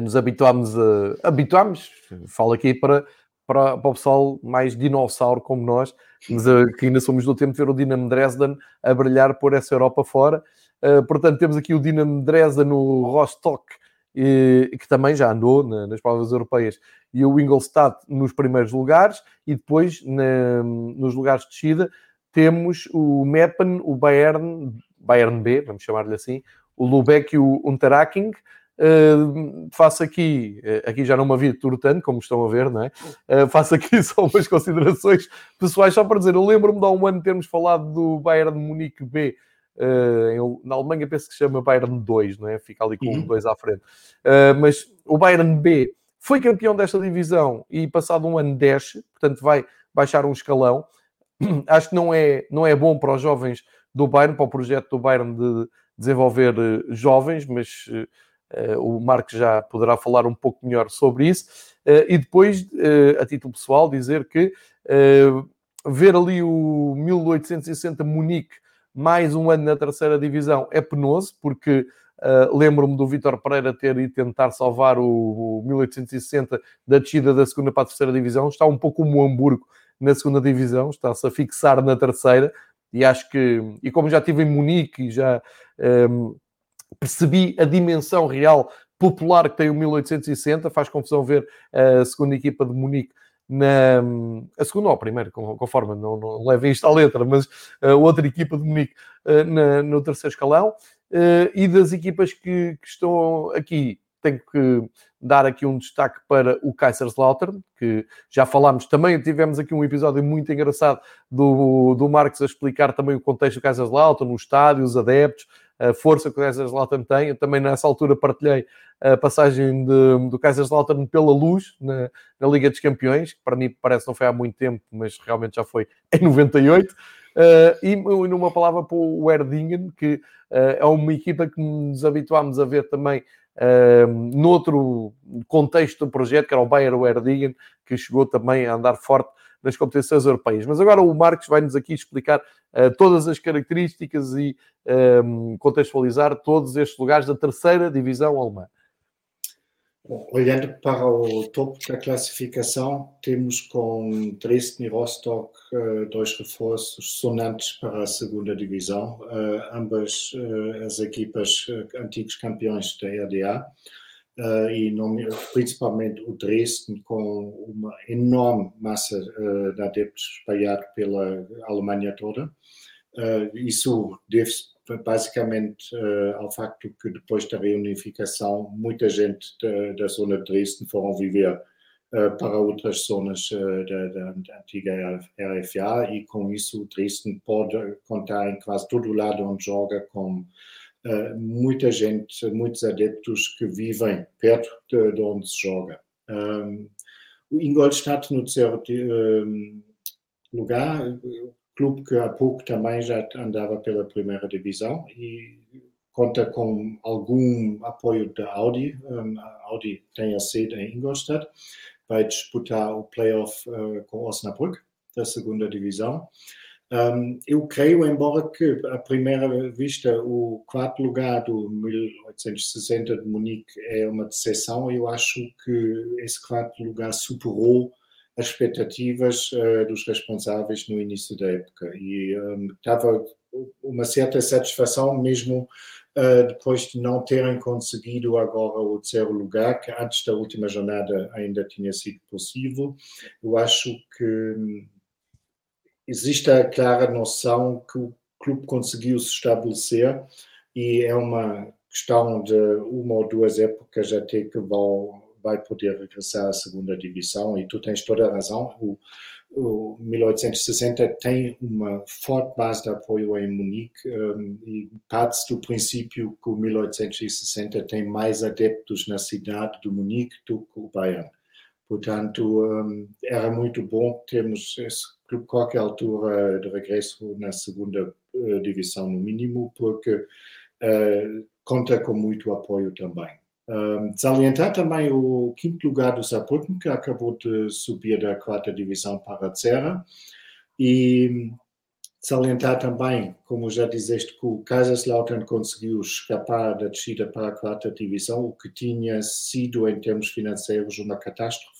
nos habituámos a. habituámos, falo aqui para para, para o pessoal mais dinossauro como nós, mas, uh, que ainda somos do tempo de ver o Dinamo Dresden a brilhar por essa Europa fora. Uh, portanto, temos aqui o Dinamo Dresden no Rostock, e, que também já andou na, nas provas europeias, e o Ingolstadt nos primeiros lugares, e depois na, nos lugares de descida temos o Meppen, o Bayern, Bayern B, vamos chamar-lhe assim, o Lubeck e o Unterhaching, Uh, faço aqui, uh, aqui já não me havia tanto, como estão a ver, não é? Uh, faço aqui só umas considerações pessoais, só para dizer, eu lembro-me de há um ano termos falado do Bayern de Munique B, em, na Alemanha penso que se chama Bayern 2, não é? Fica ali com uhum. um 2 à frente. mas o Bayern B foi campeão desta divisão e passado um ano desce, portanto vai baixar um escalão. Acho que não é, não é bom para os jovens do Bayern, para o projeto do Bayern de desenvolver jovens, mas Uh, o Marcos já poderá falar um pouco melhor sobre isso. Uh, e depois, uh, a título pessoal, dizer que ver ali o 1860 Munique mais um ano na terceira divisão é penoso, porque lembro-me do Vitor Pereira ter ido tentar salvar o, o 1860 da descida da segunda para a terceira divisão. Está um pouco como o Hamburgo na segunda divisão, está-se a fixar na terceira. E acho que, e como já estive em Munique e já um, percebi a dimensão real popular que tem o 1860. Faz confusão ver a segunda equipa de Munique na a segunda ou a primeira, conforme não, não levem isto à letra, mas a outra equipa de Munique uh, na, no terceiro escalão uh, e das equipas que, que, estão aqui tenho que dar aqui um destaque para o Kaiserslautern, que já falámos, também tivemos aqui um episódio muito engraçado do, do Marcos a explicar também o contexto do Kaiserslautern, o estádio, os adeptos, a força que o Kaiserslautern tem. Eu também nessa altura partilhei a passagem de, do Kaiserslautern pela luz na, na, Liga dos Campeões, que para mim parece não foi há muito tempo, mas realmente já foi em 98. Uh, eh, e numa palavra para o Erdingen, que uh, é uma equipa que nos habituámos a ver também uh, noutro contexto do projeto, que era o Bayer Erdingen, que chegou também a andar forte nas competições europeias. Mas agora o Marcos vai-nos aqui explicar uh, todas as características e um, contextualizar todos estes lugares da terceira divisão alemã. Bom, olhando para o topo da classificação, temos com Dresden e Rostock uh, dois reforços sonantes para a segunda divisão, uh, ambas as equipas antigos campeões da RDA uh, e principalmente o Dresden com uma enorme massa uh, de adeptos espalhado pela Alemanha toda. Uh, isso deve-se basicamente ao facto que depois da reunificação muita gente da, da zona de Dresden foram viver para outras zonas da, da, antiga RFA e com isso o Dresden pode contar em quase todo o lado onde joga com muita gente, muitos adeptos que vivem perto de, de onde se joga. Um, o Ingolstadt no terceiro um, lugar, o clube que há pouco também já andava pela primeira divisão e conta com algum apoio da Audi. Um, a Audi tem a sede em Ingolstadt, vai disputar o playoff uh, com Osnabrück da segunda divisão. Um, eu creio, embora que à primeira vista o quarto lugar do 1860 de Munique é uma decepção, eu acho que esse quarto lugar superou as expectativas uh, dos responsáveis no início da época e um, estava uma certa satisfação mesmo uh, depois de não terem conseguido agora o terceiro lugar, que antes da última jornada ainda tinha sido possível. Eu acho que hum, existe a clara noção que o clube conseguiu se estabelecer e é uma questão de uma ou duas épocas até que vão, vai poder regressar à segunda divisão e tu tens toda a razão. O, o 1860 tem uma forte base de apoio em Munique um, e parte do princípio que o 1860 tem mais adeptos na cidade de Munique do que o Bayern. Portanto, um, era muito bom termos esse clube qualquer altura de regresso na segunda uh, divisão, no mínimo, porque uh, conta com muito apoio também. Um, salientar também o quinto lugar do Saarbrücken, que acabou de subir da quarta divisão para a terceira, e salientar também, como já dizeste, que o Kaiserslautern conseguiu escapar da descida para a quarta divisão, o que tinha sido, em termos financeiros, uma catástrofe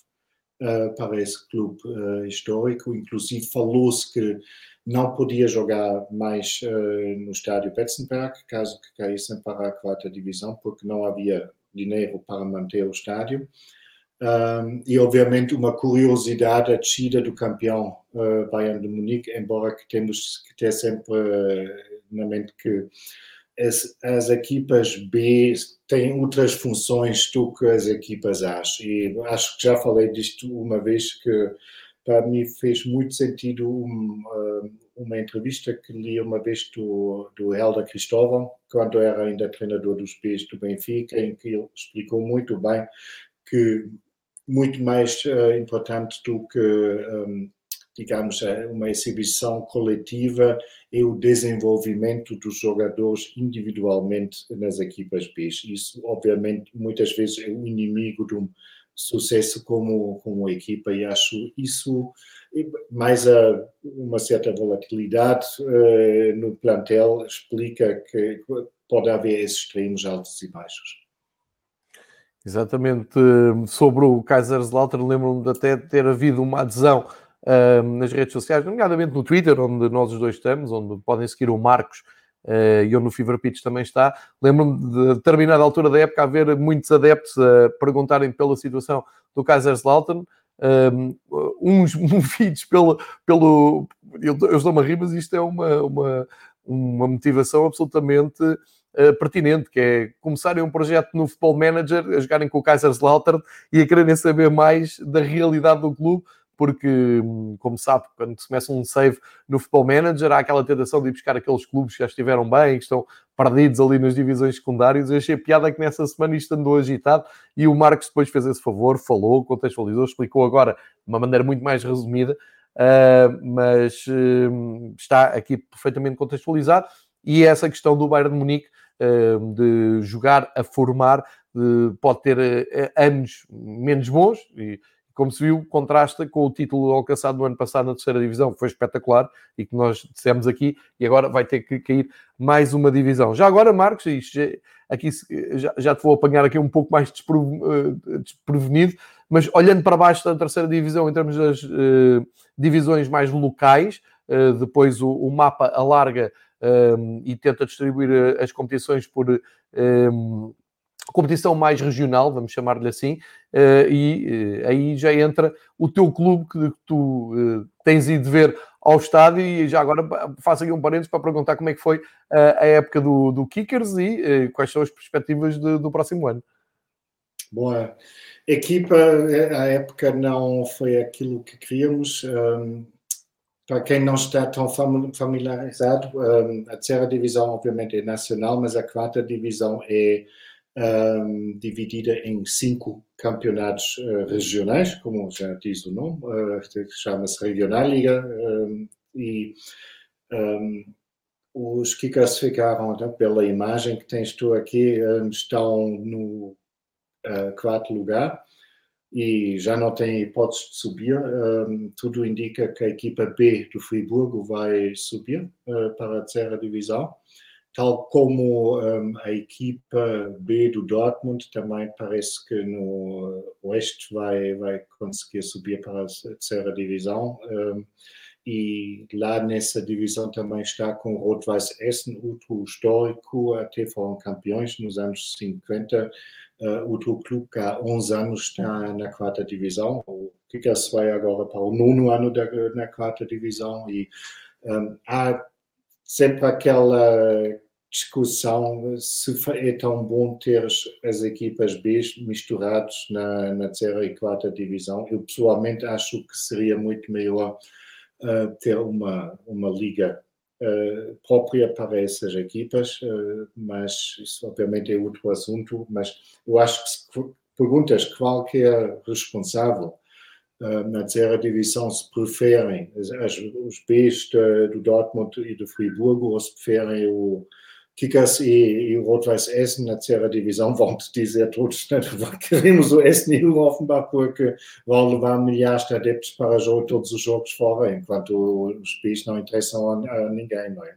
para esse clube uh, histórico. Inclusive, falou-se que não podia jogar mais uh, no estádio Betzenberg, caso que caíssem para a quarta divisão, porque não havia dinheiro para manter o estádio. Um, e, obviamente, uma curiosidade, a descida do campeão uh, Bayern de Munique, embora que temos que ter sempre uh, na mente que as, as, equipas B têm outras funções do que as equipas A. E acho que já falei disto uma vez que para mim fez muito sentido uma, uma entrevista que li uma vez do, do Helder Cristóvão, quando era ainda treinador dos Bs do Benfica, em que ele explicou muito bem que muito mais uh, importante do que um, digamos, é uma exibição coletiva e o desenvolvimento dos jogadores individualmente nas equipas B. Isso, obviamente, muitas vezes é o inimigo de um sucesso como, como equipa e acho isso mais a, uma certa volatilidade uh, no plantel explica que pode haver esses extremos altos e baixos. Exatamente. Sobre o Kaiserslautern, lembro-me de até ter havido uma adesão nas redes sociais, nomeadamente no Twitter, onde nós os dois estamos, onde podem seguir o Marcos uh, e onde o Fever Pitch também está. Lembro-me de determinada altura da época haver muitos adeptos a perguntarem pela situação do Kaiserslautern, um, uns movidos pelo. pelo eu, eu estou-me a rir, mas isto é uma, uma, uma motivação absolutamente uh, pertinente, que é começarem um projeto no Futebol Manager, a jogarem com o Kaiserslautern e a quererem saber mais da realidade do clube, porque, hum, como sabe, quando se começa um save no Futebol Manager, há aquela tentação de ir buscar aqueles clubes que já estiveram bem, que estão perdidos ali nas divisões secundárias. Eu achei piada que nessa semana isto andou agitado e o Marcos depois fez esse favor, falou, contextualizou, explicou agora de uma maneira muito mais resumida, uh, mas uh, está aqui perfeitamente contextualizado. E essa questão do Bayern de Munique uh, de jogar a formar pode ter eh, anos menos bons e como se viu, contrasta com o título alcançado no ano passado na terceira divisão, que foi espetacular e que nós dissemos aqui, e agora vai ter que cair mais uma divisão. Já agora, Marcos, aqui já, já te vou apanhar aqui um pouco mais eh, desprevenido, mas olhando para baixo da terceira divisão, em termos das uh, divisões mais locais, uh, depois o, o, mapa alarga e tenta distribuir as competições por. Competição mais regional, vamos chamar-lhe assim, uh, e uh, aí já entra o teu clube que tu uh, tens ido ver ao estádio e já agora faço aqui um parênteses para perguntar como é que foi a época do, do Kickers e quais são as perspectivas de, do próximo ano. Boa. Equipa, a época não foi aquilo que queríamos. Um, para quem não está tão familiarizado, um, a terceira divisão obviamente é nacional, mas a quarta divisão é um, dividida em cinco campeonatos uh, regionais, como já diz o nome, uh, chama-se Regionalliga, um, e um, os que classificaram então, pela imagem que tens tu aqui estão no uh, quarto lugar e já não tem hipótese de subir. tudo indica que a equipa B do Friburgo vai subir para a terceira divisão tal como um, a equipa B do Dortmund também parece que no Oeste vai, vai conseguir subir para a terceira divisão. Um, e lá nessa divisão também está com o Rot-Weiß Essen, outro histórico, até foram campeões nos anos 50. Uh, outro clube que há 11 anos está na quarta divisão. O Kickers vai agora para o nono ano da, na quarta divisão e um, há sempre aquela discussão se é tão bom ter as equipas B misturadas na, na terceira e quarta divisão. Eu pessoalmente acho que seria muito melhor uh, ter uma, uma liga uh, própria para essas equipas, uh, mas isso obviamente é outro assunto. Mas eu acho que se perguntas qualquer responsável na terceira divisão preferem os Bs do Dortmund e do Friburgo ou se preferem o Kickers e, e o Rot-Weiß Essen na terceira divisão vão dizer todos né? queremos o Essen e o Offenbach porque vão levar milhares de adeptos para jogo, todos os jogos fora, enquanto os países não interessam a ninguém, não é?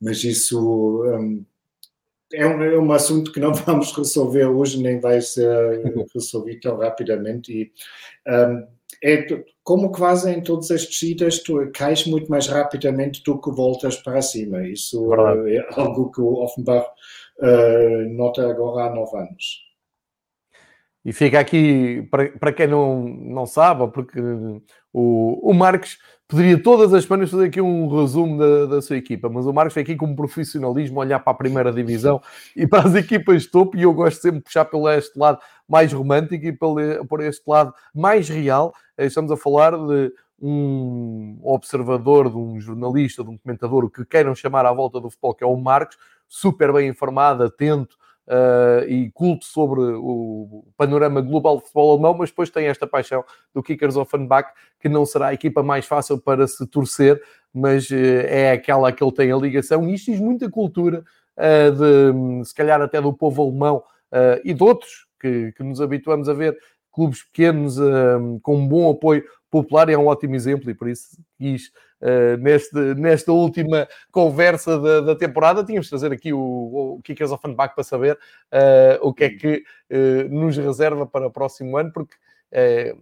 Mas isso um, é, um, é um assunto que não vamos resolver hoje, nem vai ser resolvido tão rapidamente e um, é como quase em todas as descidas, tu cais muito mais rapidamente do que voltas para cima. Isso Verdade. é algo que o Offenbach uh, nota agora há nove anos. E fica aqui, para, para quem não, não sabe, porque o, o Marcos poderia todas as semanas fazer aqui um resumo da, da sua equipa, mas o Marcos vem aqui com um profissionalismo, olhar para a primeira divisão e para as equipas topo, e eu gosto sempre de puxar pelo este lado mais romântico e por este lado mais real. Estamos a falar de um observador, de um jornalista, de um comentador, que queiram chamar à volta do futebol, que é o Marcos, super bem informado, atento, uh, e culto sobre o panorama global de futebol alemão, mas depois tem esta paixão do Kickers Offenbach, que não será a equipa mais fácil para se torcer, mas uh, é aquela que ele tem a ligação, e isto diz muita cultura, uh, de, se calhar até do povo alemão e de outros que, que nos habituamos a ver clubes pequenos com um bom apoio popular e é um ótimo exemplo, e por isso quis, uh, neste, nesta última conversa da, da, temporada, tínhamos de trazer aqui o, o Kickers Offenbach para saber uh, o que é que uh, nos reserva para o próximo ano, porque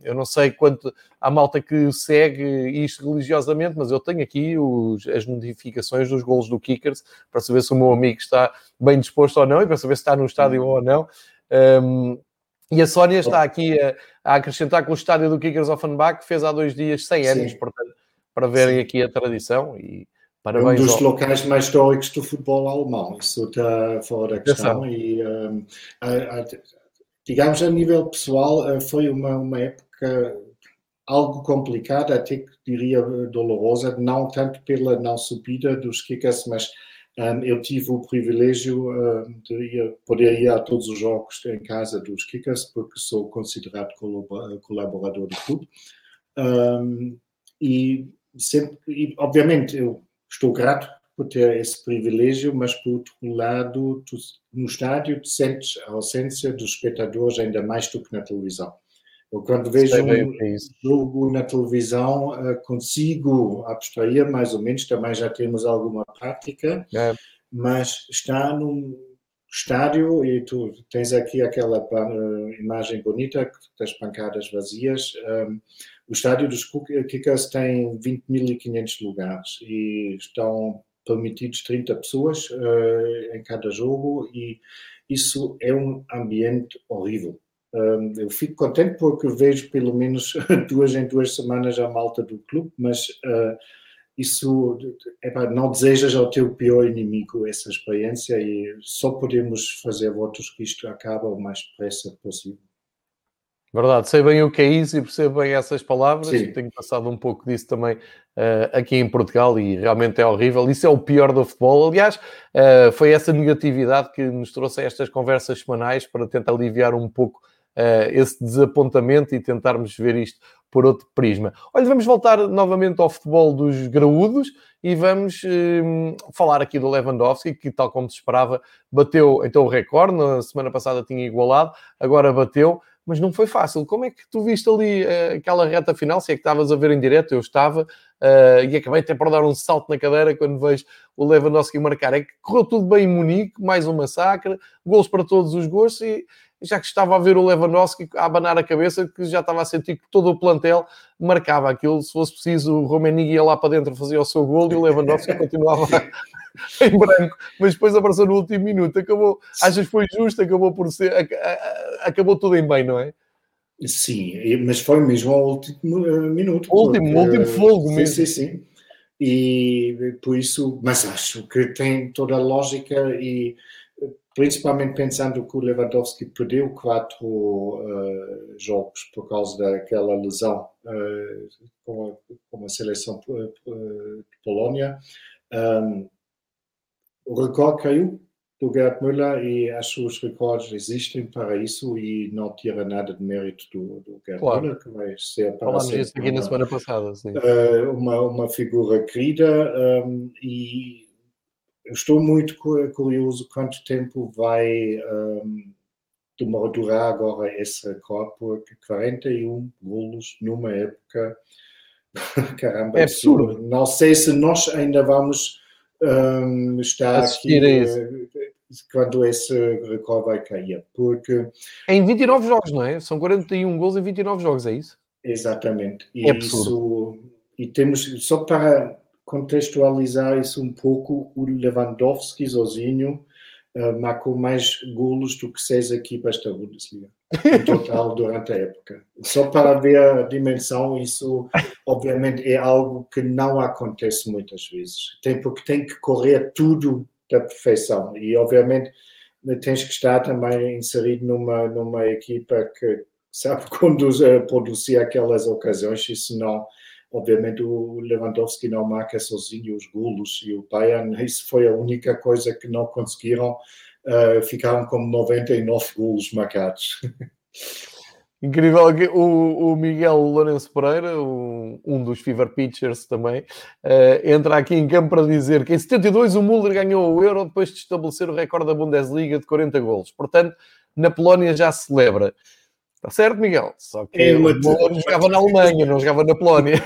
eu não sei quanto há malta que segue isto religiosamente, mas eu tenho aqui os, as notificações dos golos do Kickers para saber se o meu amigo está bem disposto ou não e para saber se está no estádio uhum. ou não. Um, e a Sónia está aqui a, a, acrescentar que o estádio do Kickers Offenbach fez há dois dias 100 anos, Sim. portanto, para verem Sim. aqui a tradição e Parabéns é um dos ao... locais mais históricos do futebol alemão, isso está fora da questão. E, um, a, a, digamos, a nível pessoal, eh, foi uma, uma época algo complicada, até que diria dolorosa, não tanto pela não subida dos Kickers, mas um, eu tive o privilégio um, de ir, poder ir a todos os jogos em casa dos Kickers, porque sou considerado colaborador do clube. Um, e, sempre, e, obviamente, eu estou grato por ter esse privilégio, mas, por outro lado, tu, no estádio, tu sentes a ausência dos espectadores ainda mais do que na televisão. Eu, quando vejo um é jogo na televisão, eh, consigo abstrair mais ou menos, também já temos alguma prática, é. mas está num estádio e tu tens aqui aquela uh, imagem bonita das pancadas vazias. Um, o estádio dos Kickers tem 20.500 lugares e estão permitidos 30 pessoas uh, em cada jogo e isso é um ambiente horrível eu fico contente porque vejo pelo menos duas em duas semanas a malta do clube, mas uh, isso epa, não desejas ao teu pior inimigo essa experiência e só podemos fazer votos que isto acabe o mais depressa possível. Verdade, sei bem o que é isso e percebo bem essas palavras. Sim. Tenho passado um pouco disso também uh, aqui em Portugal e realmente é horrível. Isso é o pior do futebol. Aliás, uh, foi essa negatividade que nos trouxe a estas conversas semanais para tentar aliviar um pouco uh, esse desapontamento e tentarmos ver isto por outro prisma. Olha, vamos voltar novamente ao futebol dos graúdos e vamos uh, falar aqui do Lewandowski, que, tal como se esperava, bateu então o recorde. Na semana passada tinha igualado, agora bateu, mas não foi fácil. Como é que tu viste ali uh, aquela reta final? Se é que estavas a ver em direto, eu estava, uh, e acabei até por dar um salto na cadeira quando vejo o Lewandowski marcar. É que correu tudo bem em Munique, mais um massacre, gols para todos os gostos e já que estava a ver o Lewandowski a abanar a cabeça, que já estava a sentir que todo o plantel marcava aquilo. Se fosse preciso, o Romenig ia lá para dentro fazer o seu gol e o Lewandowski continuava em branco. Mas depois apareceu no último minuto. Acabou, achas que foi justo? Acabou por ser, acabou tudo em bem, não é? Sim, mas foi mesmo ao último eh, minuto. O último, porque, último fogo mesmo. Sim, sim, sim. E por isso, mas acho que tem toda a lógica e principalmente pensando que o Lewandowski perdeu quatro uh, jogos por causa daquela lesão uh, com, a, com, a, seleção uh, de Polónia. Um, o recorde caiu do Gerd Müller e acho que os recordes existem para isso e não tira nada de mérito do, do Gerd claro. Müller, que vai ser para Falamos disso aqui na semana passada, sim. uma, uma figura querida um, e estou muito curioso quanto tempo vai um, durar agora esse recorde, porque 41 golos numa época, caramba, é absurdo. Não sei se nós ainda vamos um, estar Assistir aqui quando esse recorde vai cair, porque... Em 29 jogos, não é? São 41 gols em 29 jogos, é isso? Exatamente. E é isso... E temos, só para contextualizar isso um pouco, o Lewandowski sozinho uh, marcou mais golos do que seis equipas da Bundesliga, em total, durante a época. Só para ver a dimensão, isso obviamente é algo que não acontece muitas vezes. Tem, porque tem que correr tudo da perfeição e obviamente tens que estar também inserido numa, numa equipa que sabe conduzir, produzir aquelas ocasiões, isso não Obviamente o Lewandowski não marca sozinho os golos e o Bayern, isso foi a única coisa que não conseguiram, uh, ficaram com 99 golos marcados. Incrível, o, o Miguel Lourenço Pereira, o, um dos Fever Pitchers também, uh, entra aqui em campo para dizer que em 72 o Müller ganhou o Euro depois de estabelecer o recorde da Bundesliga de 40 golos. Portanto, na Polónia já celebra. Está certo, Miguel? Só que é uma... o jogava na Alemanha, não jogava na Polónia.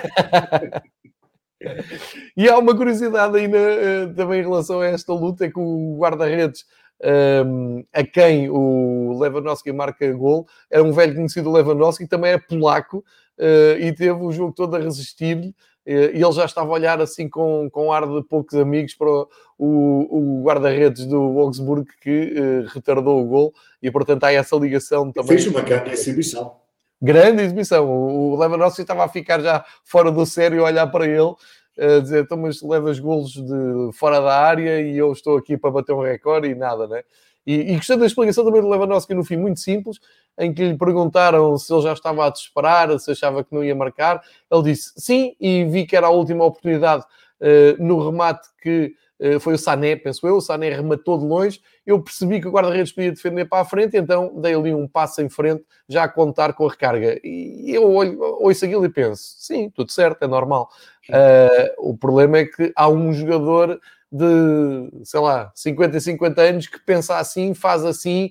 e há uma curiosidade aí eh, também em relação a esta luta, é que o guarda-redes um, ehm, a quem o Lewandowski marca gol, era um velho conhecido Lewandowski, também é polaco, uh, e teve o jogo todo a resistir-lhe, e ele já estava a olhar assim com, com ar de poucos amigos para o, o guarda-redes do Augsburg que uh, retardou o gol e portanto há essa ligação também. Fez uma grande exibição. Grande exibição. O Lewandowski estava a ficar já fora do sério a olhar para ele. a dizer, então, mas levas golos de fora da área e eu estou aqui para bater um recorde e nada, né? E, e gostei da explicação também do Lewandowski no fim, muito simples, em que lhe perguntaram se ele já estava a desesperar, se achava que não ia marcar. Ele disse sim, e vi que era a última oportunidade uh, no remate que uh, foi o Sané, penso eu. O Sané rematou de longe. Eu percebi que o guarda-redes podia defender para a frente, então dei ali um passo em frente, já a contar com a recarga. E eu olho, ouço aquilo e penso: sim, tudo certo, é normal. Uh, o problema é que há um jogador de, sei lá, 50 e 50 anos que pensa assim, faz assim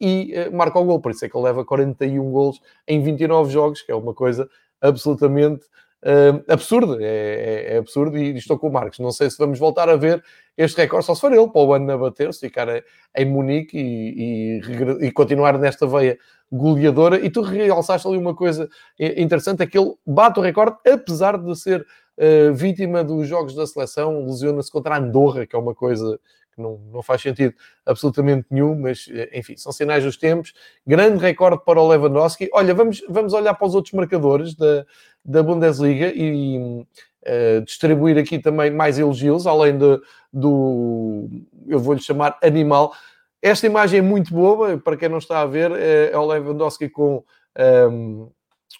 e uh, marca o gol. Por isso é que ele leva 41 gols em 29 jogos, que é uma coisa absolutamente uh, absurda. É, é, é, absurdo e estou com o Marcos. Não sei se vamos voltar a ver este recorde, só se for ele para o ano a bater, se ficar em Munique e, e, e continuar nesta veia goleadora. E tu realçaste ali uma coisa interessante, é que ele bate o recorde, apesar de ser uh, vítima dos jogos da seleção, lesiona-se contra a Andorra, que é uma coisa que não, não faz sentido absolutamente nenhum, mas eh, enfim, são sinais dos tempos. Grande recorde para o Lewandowski. Olha, vamos, vamos olhar para os outros marcadores da, da Bundesliga e uh, distribuir aqui também mais elogios, além de, do, eu vou-lhe chamar animal. Esta imagem é muito boa, para quem não está a ver, é, o Lewandowski com um, ehm,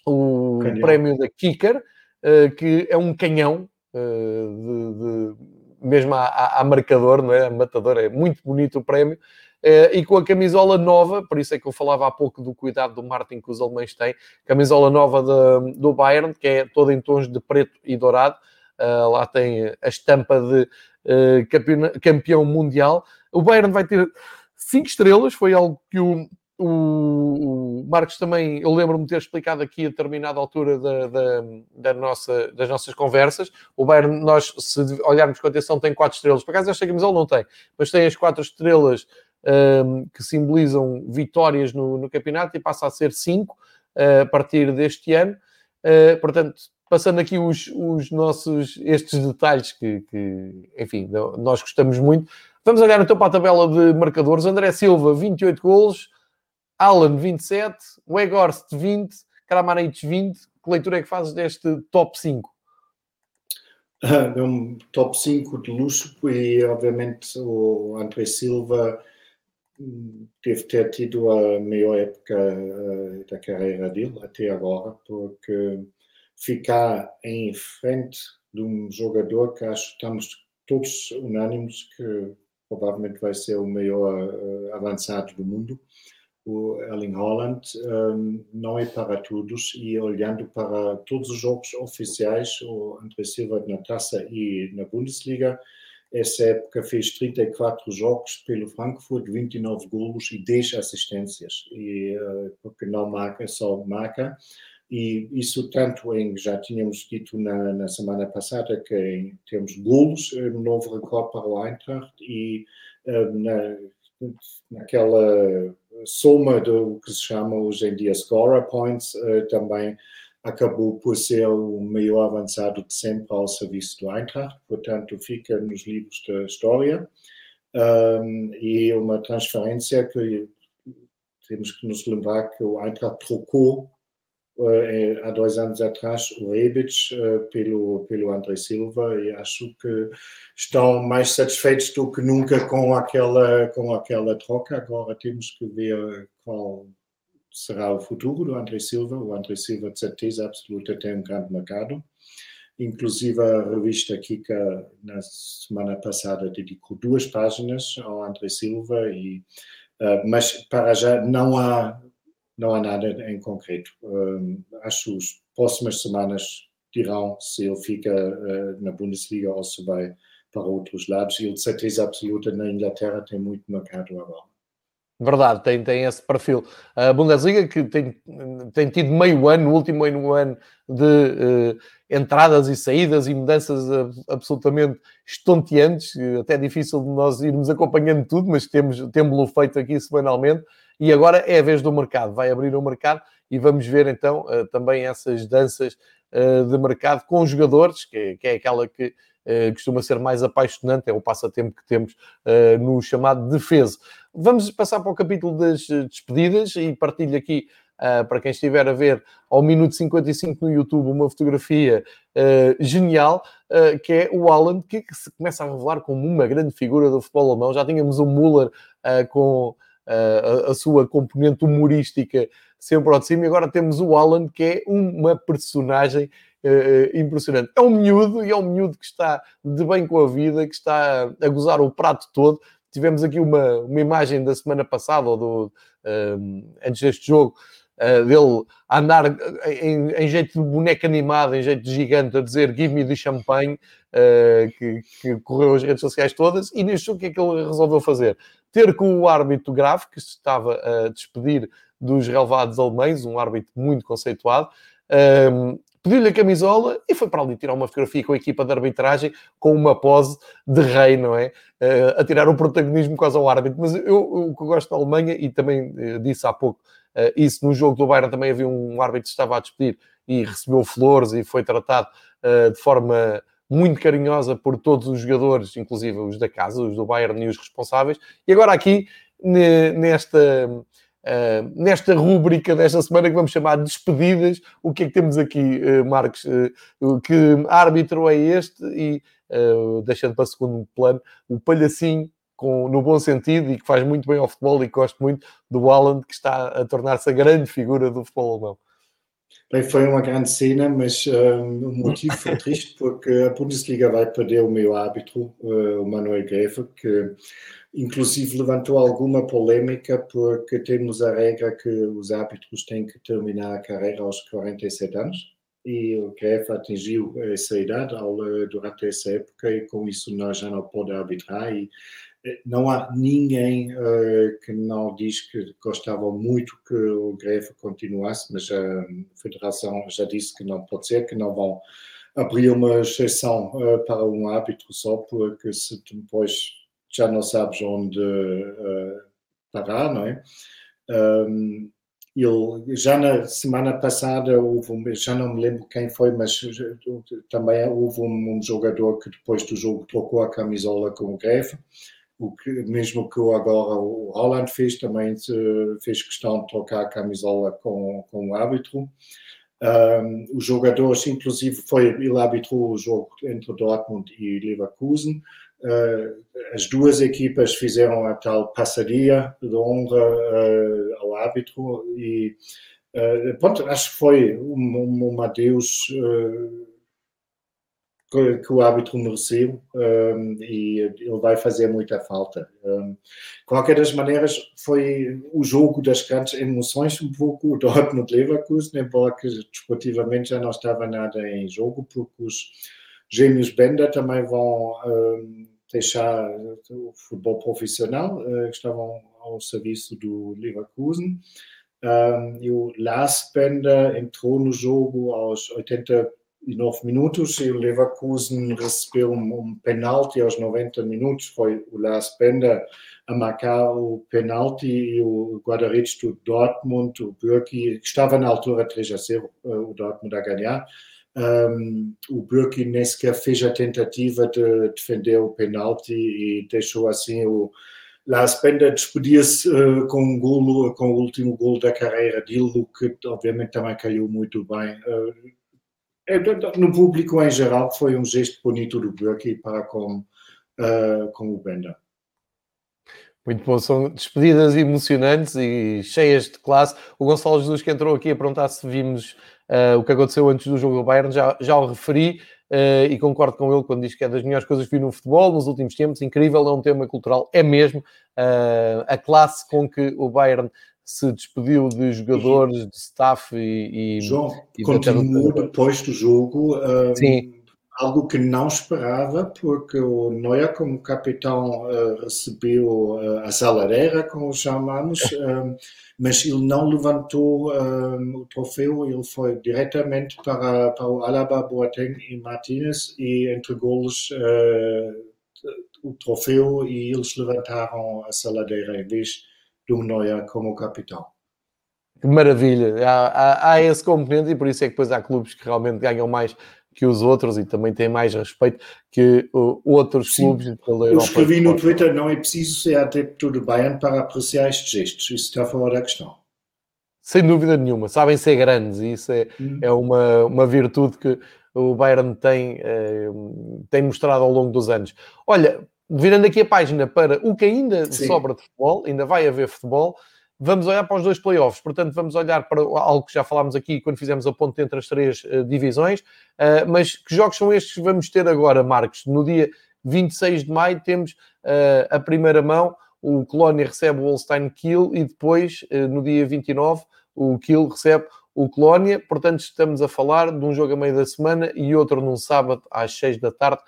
o prémio da Kicker, que é um canhão uh, de, de mesmo a marcador, não é? A matador, é muito bonito o prémio. Uh, e com a camisola nova, por isso é que eu falava há pouco do cuidado do Martin que os alemães têm, camisola nova de, do Bayern, que é toda em tons de preto e dourado, lá tem a estampa de campeão, campeão mundial. O Bayern vai ter cinco estrelas, foi algo que o, o, Marcos também, eu lembro-me de ter explicado aqui a determinada altura da, da, da, nossa, das nossas conversas. O Bayern, nós, se olharmos com atenção, tem quatro estrelas. Por acaso, esta camisola não tem, mas tem as quatro estrelas um, que simbolizam vitórias no, no, campeonato e passa a ser cinco uh, a partir deste ano. Uh, portanto, passando aqui os, os nossos, estes detalhes que, que, enfim, nós gostamos muito. Vamos olhar então para a tabela de marcadores. André Silva, 28 golos. Alan 27, Weghorst 20, Kramaric 20. Que leitura é que fazes deste top 5? É um top 5 de luxo e obviamente o André Silva hum, deve ter tido a melhor época uh, da carreira dele até agora, porque ficar em frente de um jogador que acho que estamos todos unânimes que provavelmente vai ser o melhor uh, avançado do mundo, o Erling Haaland um, não é para todos e olhando para todos os jogos oficiais, o André Silva na Taça e na Bundesliga, essa época fez 34 jogos pelo Frankfurt, 29 golos e 10 assistências, e, uh, porque não marca, só marca. E isso tanto em, já tínhamos dito na, na semana passada, que em termos de golos, um novo recorde para o Eintracht, e uh, na, naquela soma do que se chama hoje em dia scorer points, uh, também acabou por ser o maior avançado de sempre ao serviço do Eintracht, portanto fica nos livros da história. Um, e uma transferência que temos que nos lembrar que o Eintracht trocou há dois anos atrás o Rebic uh, pelo, pelo André Silva e acho que estão mais satisfeitos do que nunca com aquela, com aquela troca. Agora temos que ver qual será o futuro do André Silva. O André Silva, de certeza absoluta, tem um grande mercado. Inclusive, a revista Kika, na semana passada, dedicou duas páginas ao André Silva, e, mas para já não há não há nada em concreto. Um, acho que as próximas semanas dirão se ele fica uh, na Bundesliga ou se vai para outros lados. E de certeza absoluta na Inglaterra tem muito mercado agora. Verdade, tem, tem esse perfil. A Bundesliga que tem, tem tido meio ano, o último meio ano de uh, entradas e saídas e mudanças absolutamente estonteantes, até difícil de nós irmos acompanhando tudo, mas temos, temos-lo feito aqui semanalmente. E agora é a vez do mercado, vai abrir o mercado e vamos ver então uh, também essas danças uh, de mercado com jogadores, que, é aquela que Uh, costuma ser mais apaixonante, é o passatempo que temos no chamado defesa. Vamos passar para o capítulo das despedidas e partilho aqui uh, para quem estiver a ver ao minuto 55 no YouTube, uma fotografia uh, genial, uh, que é o Alan, que, que, se começa a revelar como uma grande figura do futebol alemão. Já tínhamos o Müller com a, a, sua componente humorística sempre ao de cima, e agora temos o Alan, que é uma personagem uh, impressionante. É um miúdo, e é um miúdo que está de bem com a vida, que está a gozar o prato todo. Tivemos aqui uma, uma imagem da semana passada, ou do, uh, antes deste jogo, uh, dele andar em, em, jeito de boneca animada, em jeito de gigante, a dizer Give me the champagne, que, que correu as redes sociais todas. E jogo, o que é que ele resolveu fazer? Ter com o árbitro grave, que se estava a despedir dos relevados alemães, um árbitro muito conceituado, pediu-lhe a camisola e foi para ali tirar uma fotografia com a equipa de arbitragem com uma pose de rei, não é? Uh, a tirar o protagonismo quase ao árbitro. Mas eu, o que gosto da Alemanha, e também uh, disse há pouco uh, isso, no jogo do Bayern também havia um árbitro que estava a despedir e recebeu flores e foi tratado de forma muito carinhosa por todos os jogadores, inclusive os da casa, os do Bayern e os responsáveis. E agora aqui, nesta Uh, nesta rúbrica desta semana que vamos chamar de despedidas, o que é que temos aqui, uh, Marcos? Uh, que árbitro é este? E deixando para segundo plano, o palhacinho, com, no bom sentido, e que faz muito bem ao futebol e gosto muito do Alan, que está a tornar-se a grande figura do futebol alemão. Bem, foi uma grande cena, mas um, o motivo foi triste porque a Bundesliga vai perder o meu árbitro, o Manuel Greve, que Inclusive levantou alguma polêmica porque temos a regra que os árbitros têm que terminar a carreira aos 47 anos e o CREF atingiu essa idade durante essa época e com isso nós já não pode arbitrar e eh, não há ninguém uh, que não diz que gostava muito que o greve continuasse, mas a federação já disse que não pode ser, que não vão abrir uma exceção uh, para um árbitro só porque se depois já não sabes onde uh, parar, não é? Um, ele, já na semana passada houve já não me lembro quem foi, mas também houve um, um jogador que depois do jogo trocou a camisola com o Greve, o que, mesmo que agora o Holland fez, também fez questão de trocar a camisola com, com o árbitro. Um, os jogadores, inclusive, foi, ele arbitrou o jogo entre Dortmund e Leverkusen. Uh, as duas equipas fizeram a tal passaria de honra uh, ao árbitro e uh, pronto, acho que foi um, um adeus que, que, o árbitro mereceu um, e ele vai fazer muita falta. Um, qualquer das maneiras, foi o jogo das grandes emoções, um pouco o Dortmund-Leverkusen, embora que desportivamente já não estava nada em jogo, porque os gêmeos Bender também vão um, deixar o futebol profissional, uh, estavam ao serviço do Leverkusen. Um, e o Lars Bender entrou no jogo aos 89 minutos e o Leverkusen recebeu um, penalti aos 90 minutos. Foi o Lars Bender a marcar o penalti e o guarda-redes do Dortmund, o Bürki, estava na altura 3 a 0, uh, o Dortmund a ganhar um, o Burkinesca fez a tentativa de defender o penalti e deixou assim o Lars Bender despedir-se uh, com um golo, com o último gol da carreira dele, que obviamente também caiu muito bem. Uh, no público em geral foi um gesto bonito do Burki para com, uh, com o Bender. Muito bom, são despedidas emocionantes e cheias de classe. O Gonçalo Jesus que entrou aqui a perguntar se vimos uh, o que aconteceu antes do jogo do Bayern, já, já o referi uh, e concordo com ele quando diz que é das melhores coisas que vi no futebol nos últimos tempos. Incrível, é um tema cultural, é mesmo. A classe com que o Bayern se despediu de jogadores, de staff e. e João, e continuou depois do jogo. Sim algo que não esperava, porque o Neuer, como capitão, uh, recebeu uh, a salareira, como chamamos, um, mas ele não levantou um, o troféu, ele foi diretamente para, para o Alaba, Boateng e Martinez e entregou-lhes uh, o troféu e eles levantaram a saladeira em vez do Neuer como capitão. Que maravilha! Há, há, há, esse componente e por isso é que depois há clubes que realmente ganham mais que os outros e também têm mais respeito que uh, outros Sim. clubes pela Europa. Eu escrevi no Twitter, não é preciso ser adepto do Bayern para apreciar estes gestos, isso está fora da questão. sem dúvida nenhuma, sabem ser grandes e isso é, hum. é uma, uma virtude que o Bayern tem, eh, tem mostrado ao longo dos anos. Olha, virando aqui a página para o que ainda Sim. sobra de futebol, ainda vai haver futebol, vamos olhar para os dois playoffs. Portanto, vamos olhar para algo que já falámos aqui quando fizemos a ponte entre as três uh, divisões. Uh, mas que jogos são estes que vamos ter agora, Marcos? No dia 26 de maio temos uh, a primeira mão, o Colónia recebe o Holstein Kiel e depois, no dia 29, o Kiel recebe o Colónia. Portanto, estamos a falar de um jogo a meio da semana e outro num sábado às 6 da tarde,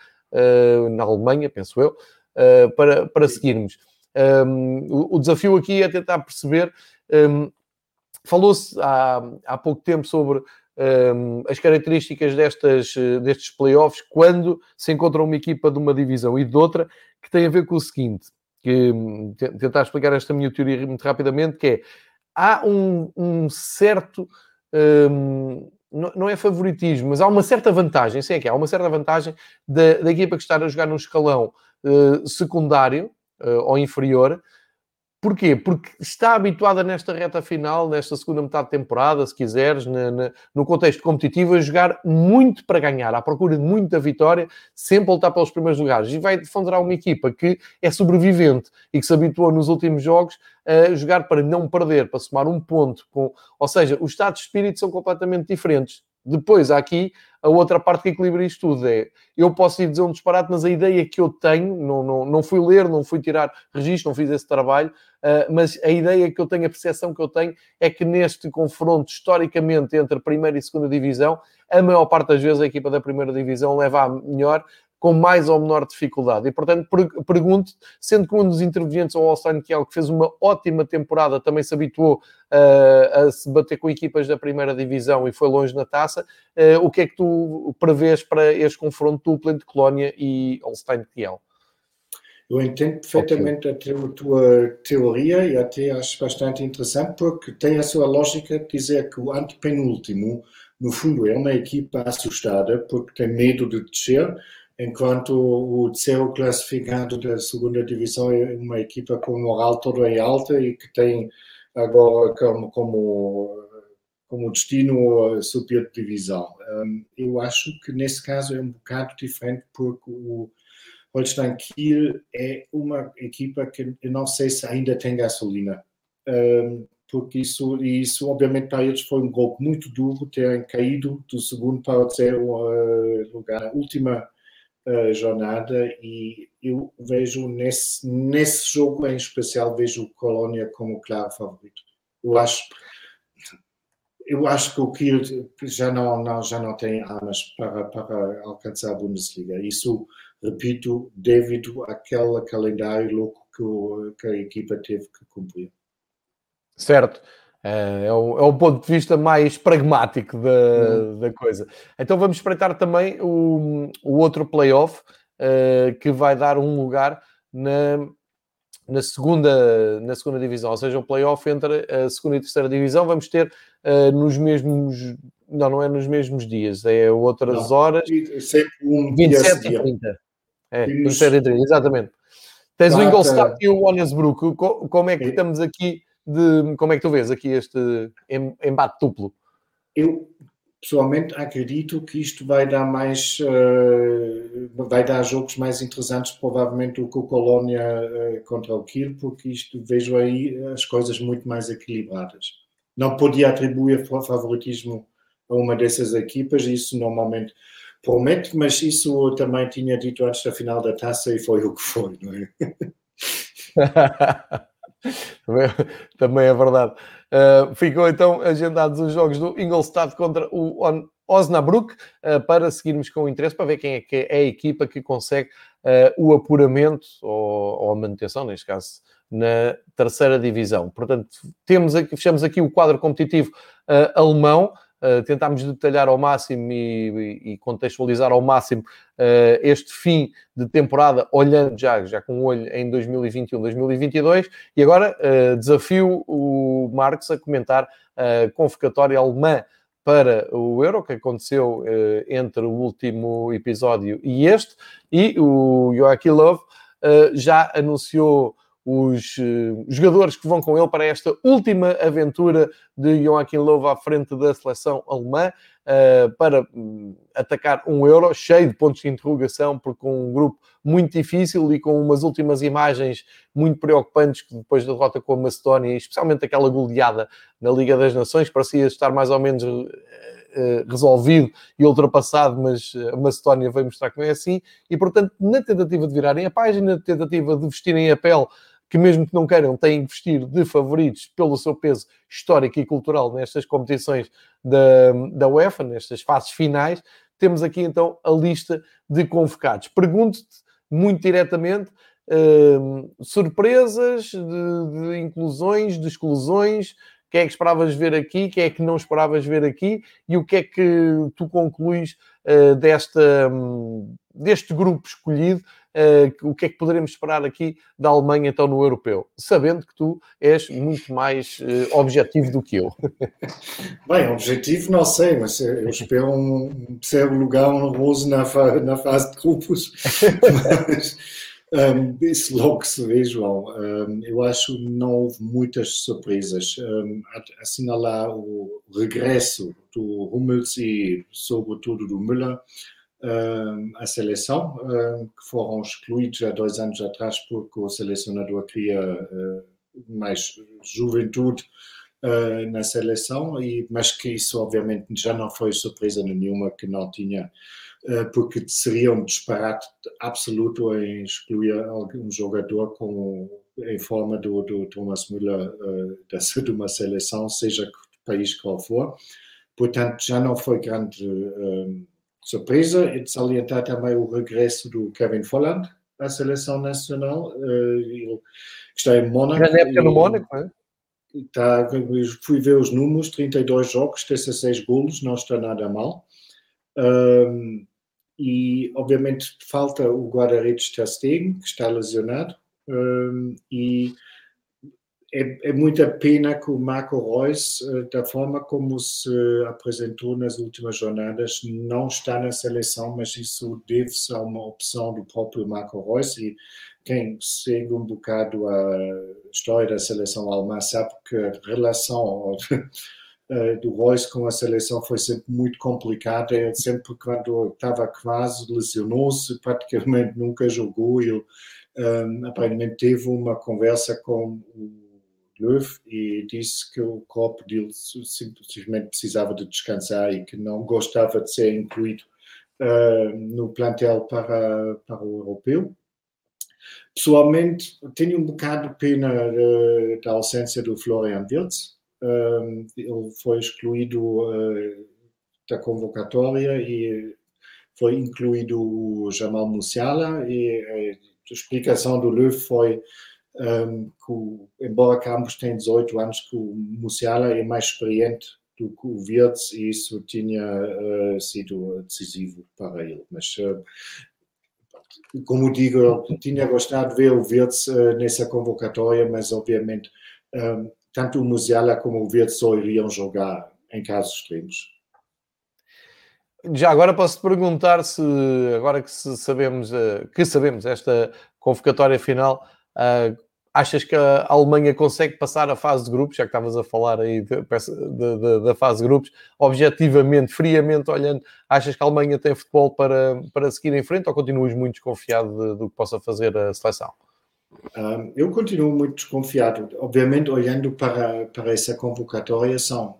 na Alemanha, penso eu, para, para seguirmos. Um, o, o, desafio aqui é tentar perceber. Um, Falou-se há, há pouco tempo sobre um, as características destas, destes playoffs quando se encontra uma equipa de uma divisão e de outra, que tem a ver com o seguinte: que tentar explicar esta minha teoria muito rapidamente, que é há um, um certo. Não é favoritismo, mas há uma certa vantagem, sim é que há uma certa vantagem da, da equipa que está a jogar num escalão uh, secundário, uh, ou inferior. Porquê? Porque está habituada nesta reta final, nesta segunda metade de temporada, se quiseres, na, na, no contexto competitivo, a jogar muito para ganhar, à procura de muita vitória, sempre a lutar pelos primeiros lugares. E vai defender uma equipa que é sobrevivente e que se habituou nos últimos jogos a jogar para não perder, para somar um ponto. Com... Ou seja, os estados de espírito são completamente diferentes. Depois, há aqui a outra parte que equilibra isto tudo. É, eu posso ir dizer um disparate, mas a ideia que eu tenho, não, não, não fui ler, não fui tirar registro, não fiz esse trabalho, uh, mas a ideia que eu tenho, a percepção que eu tenho, é que neste confronto, historicamente, entre primeira e segunda divisão, a maior parte das vezes a equipa da primeira divisão leva a melhor, com mais ou menor dificuldade. E, portanto, pergunto, sendo que um dos intervenientes, o Holstein Kiel, que fez uma ótima temporada, também se habituou uh, a se bater com equipas da primeira divisão e foi longe na taça, uh, o que é que tu prevês para este confronto duplo entre Colónia e Holstein Kiel? Eu entendo perfeitamente okay. a tua teoria e até acho bastante interessante porque tem a sua lógica de dizer que o antepenúltimo, no fundo, é uma equipa assustada porque tem medo de descer, enquanto o terceiro classificado da segunda divisão é uma equipa com moral toda em alta e que tem agora como, como, como destino subir de divisão. Um, eu acho que nesse caso é um bocado diferente porque o Holstein Kiel é uma equipa que eu não sei se ainda tem gasolina. Um, porque isso, isso obviamente para eles foi um golpe muito duro terem caído do segundo para o terceiro uh, lugar. A última jornada e eu vejo nesse, nesse jogo em especial vejo o Colônia como claro favorito. Eu acho eu acho que o Kiel já não, não, já não tem armas para, para alcançar a Bundesliga. Isso, repito, devido àquele calendário louco que, que a equipa teve que cumprir. Certo. É, é, o, é o ponto de vista mais pragmático da, uhum. da coisa. Então vamos espreitar também o, o outro playoff uh, que vai dar um lugar na, na, segunda, na segunda divisão, ou seja, o playoff entre a segunda e terceira divisão. Vamos ter uh, nos mesmos. Não, não é nos mesmos dias, é outras não, horas. Sempre um 27 e 30. É, 27 e 30, exatamente. Tens o Ingolstadt e o Onnesbruck. Como é que estamos aqui? De como é que tu vês aqui este embate duplo? Eu pessoalmente acredito que isto vai dar mais uh, vai dar jogos mais interessantes provavelmente do que o Colónia uh, contra o Kiel porque isto vejo aí as coisas muito mais equilibradas não podia atribuir favoritismo a uma dessas equipas isso normalmente promete mas isso também tinha dito antes da final da taça e foi o que foi não é? Também é verdade. Uh, ficou então agendados os jogos do Ingolstadt contra o Osnabrück uh, para seguirmos com interesse para ver quem é que é a equipa que consegue uh, o apuramento ou, ou, a manutenção, neste caso, na terceira divisão. Portanto, temos aqui, fechamos aqui o quadro competitivo alemão. Uh, tentámos detalhar ao máximo e, e, contextualizar ao máximo uh, este fim de temporada, olhando já, já com um olho em 2021, 2022, e agora uh, desafio o Marcos a comentar a convocatória alemã para o Euro, que aconteceu entre o último episódio e este, e o Joachim Love já anunciou os uh, jogadores que vão com ele para esta última aventura de Joaquim Lowe à frente da seleção alemã. Uh, para um, atacar um euro cheio de pontos de interrogação, porque com um grupo muito difícil e com umas últimas imagens muito preocupantes que depois da derrota com a Macedónia, especialmente aquela goleada na Liga das Nações, parecia estar mais ou menos uh, resolvido e ultrapassado, mas a Macedónia veio mostrar que não é assim, e portanto, na tentativa de virarem a página, na tentativa de vestirem a pele que mesmo que não queiram, têm que vestir de favoritos pelo seu peso histórico e cultural nestas competições da, da UEFA, nestas fases finais. Temos aqui então a lista de convocados. Pergunto-te muito diretamente, uh, surpresas de, de, inclusões, de exclusões, quem é que esperavas ver aqui, quem é que não esperavas ver aqui e o que é que tu concluís uh, desta, um, deste grupo escolhido uh, o que é que poderemos esperar aqui da Alemanha então no europeu, sabendo que tu és muito mais uh, objetivo do que eu. Bem, objetivo não sei, mas eu espero um terceiro lugar honroso na, fa na fase de grupos. mas, um, isso logo se vê, João. Um, eu acho que não houve muitas surpresas. Um, assinalar o regresso do Hummels e, sobretudo, do Müller a seleção, que foram excluídos há dois anos atrás porque o selecionador queria eh, mais juventude Uh, na seleção, e, mas que isso obviamente já não foi surpresa nenhuma que não tinha, porque seria um disparate absoluto em excluir algum jogador com, em forma do, do Thomas Müller de uma seleção, seja que país qual for. Portanto, já não foi grande surpresa e de salientar também o regresso do Kevin Folland à seleção nacional. Ele está em Mónaco. Na época no Mónaco, é? Está, fui ver os números, 32 jogos, 16 golos, não está nada mal. Um, e, obviamente, falta o guarda-redes Ter Stegen, que está lesionado. Um, e é, é, muita pena que o Marco Reus, eh, da forma como se apresentou nas últimas jornadas, não está na seleção, mas isso deve-se a uma opção do próprio Marco Reus e quem segue um bocado a história da seleção alemã sabe que a relação eh, do Reus com a seleção foi sempre muito complicada. Ele sempre, quando estava quase, lesionou-se, praticamente nunca jogou. Ele um, aparentemente teve uma conversa com o E disse que o corpo dele simplesmente precisava de descansar e que não gostava de ser incluído uh, no plantel para, para o europeu. Pessoalmente, tenho um bocado de pena uh, da ausência do Florian Wirtz. Uh, ele foi excluído da convocatória e foi incluído o Jamal Musiala e a explicação do Löw foi um, que, embora Campos tenha 18 anos, que o Musiala é mais experiente do que o Wirtz e isso tinha uh, sido decisivo para ele. Mas, uh, como digo, eu tinha gostado de ver o Wirtz uh, nessa convocatória, mas obviamente um, tanto o Musiala como o Wirtz só iriam jogar em casos extremos. Já agora posso perguntar se, agora que sabemos, que sabemos esta convocatória final, Uh, achas que a Alemanha consegue passar a fase de grupos, já que estavas a falar aí da fase de grupos, objetivamente, friamente olhando, achas que a Alemanha tem futebol para, para seguir em frente ou continuas muito desconfiado do que possa fazer a seleção? Uh, eu continuo muito desconfiado. Obviamente, olhando para, para essa convocatória, são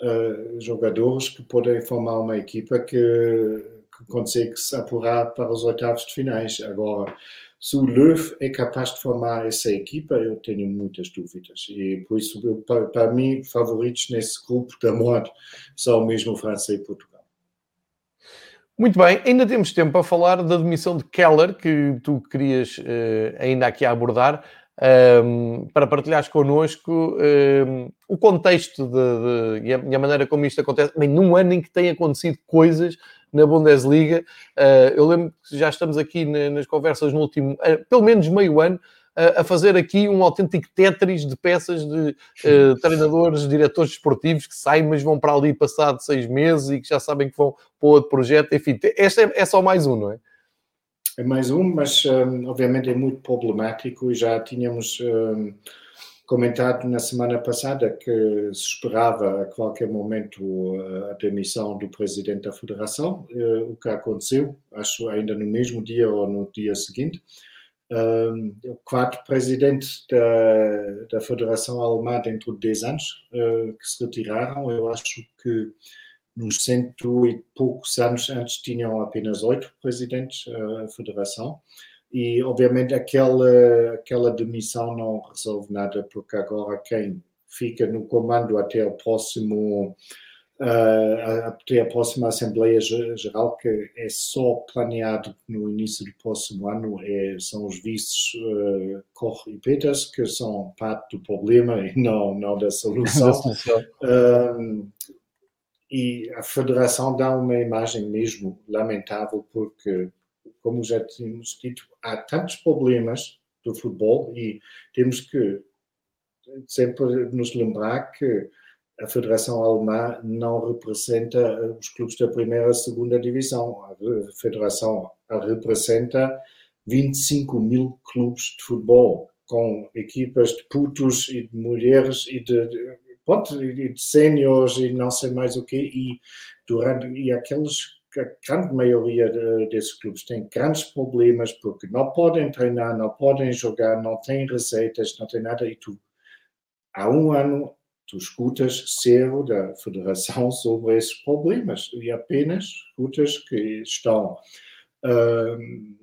uh, jogadores que podem formar uma equipa que, que consegue se apurar para os oitavos de finais. Agora, se o Löw é capaz de formar essa equipa, eu tenho muitas dúvidas. E por isso, eu, para, para, mim, favoritos nesse grupo da morte são mesmo França e Portugal. Muito bem, ainda temos tempo para falar da demissão de Keller, que tu querias uh, ainda aqui abordar, um, para partilhares connosco um, o contexto de, de, e, a, maneira como isto acontece, bem, num ano em que têm acontecido coisas na Bundesliga. Uh, eu lembro que já estamos aqui na, nas conversas no último, uh, pelo menos meio ano, uh, a fazer aqui um autêntico tetris de peças de treinadores, diretores desportivos que saem, mas vão para ali passado seis meses e que já sabem que vão para outro projeto. Enfim, este é, é só mais um, não é? é mais um, mas um, obviamente é muito problemático e já tínhamos um, comentado na semana passada que se esperava a qualquer momento uh, a demissão do presidente da federação, uh, o que aconteceu, acho ainda no mesmo dia ou no dia seguinte. Um, o quarto presidente da, da Federação Alemã dentro de 10 anos que se retiraram, eu acho que nos cento e poucos anos antes tinham apenas oito presidentes a federação e obviamente aquela, aquela demissão não resolve nada porque agora quem fica no comando até o próximo uh, até a próxima Assembleia Geral que é só planeado no início do próximo ano é, são os vices uh, Koch e Peters que são parte do problema e não, não da solução. uh, e a federação dá uma imagem mesmo lamentável porque, como já tínhamos dito, há tantos problemas do futebol e temos que sempre nos lembrar que a Federação Alemã não representa os clubes da primeira e segunda divisão. A Federação representa 25 mil clubes de futebol, com equipas de putos e de mulheres e de, de pronto, de séniores e não sei mais o quê, e, durante, e aqueles a grande maioria desses clubes tem grandes problemas porque não podem treinar, não podem jogar, não têm receitas, não tem nada. E tu, há um ano, tu escutas zero da federação sobre esses problemas e apenas escutas que estão. Um,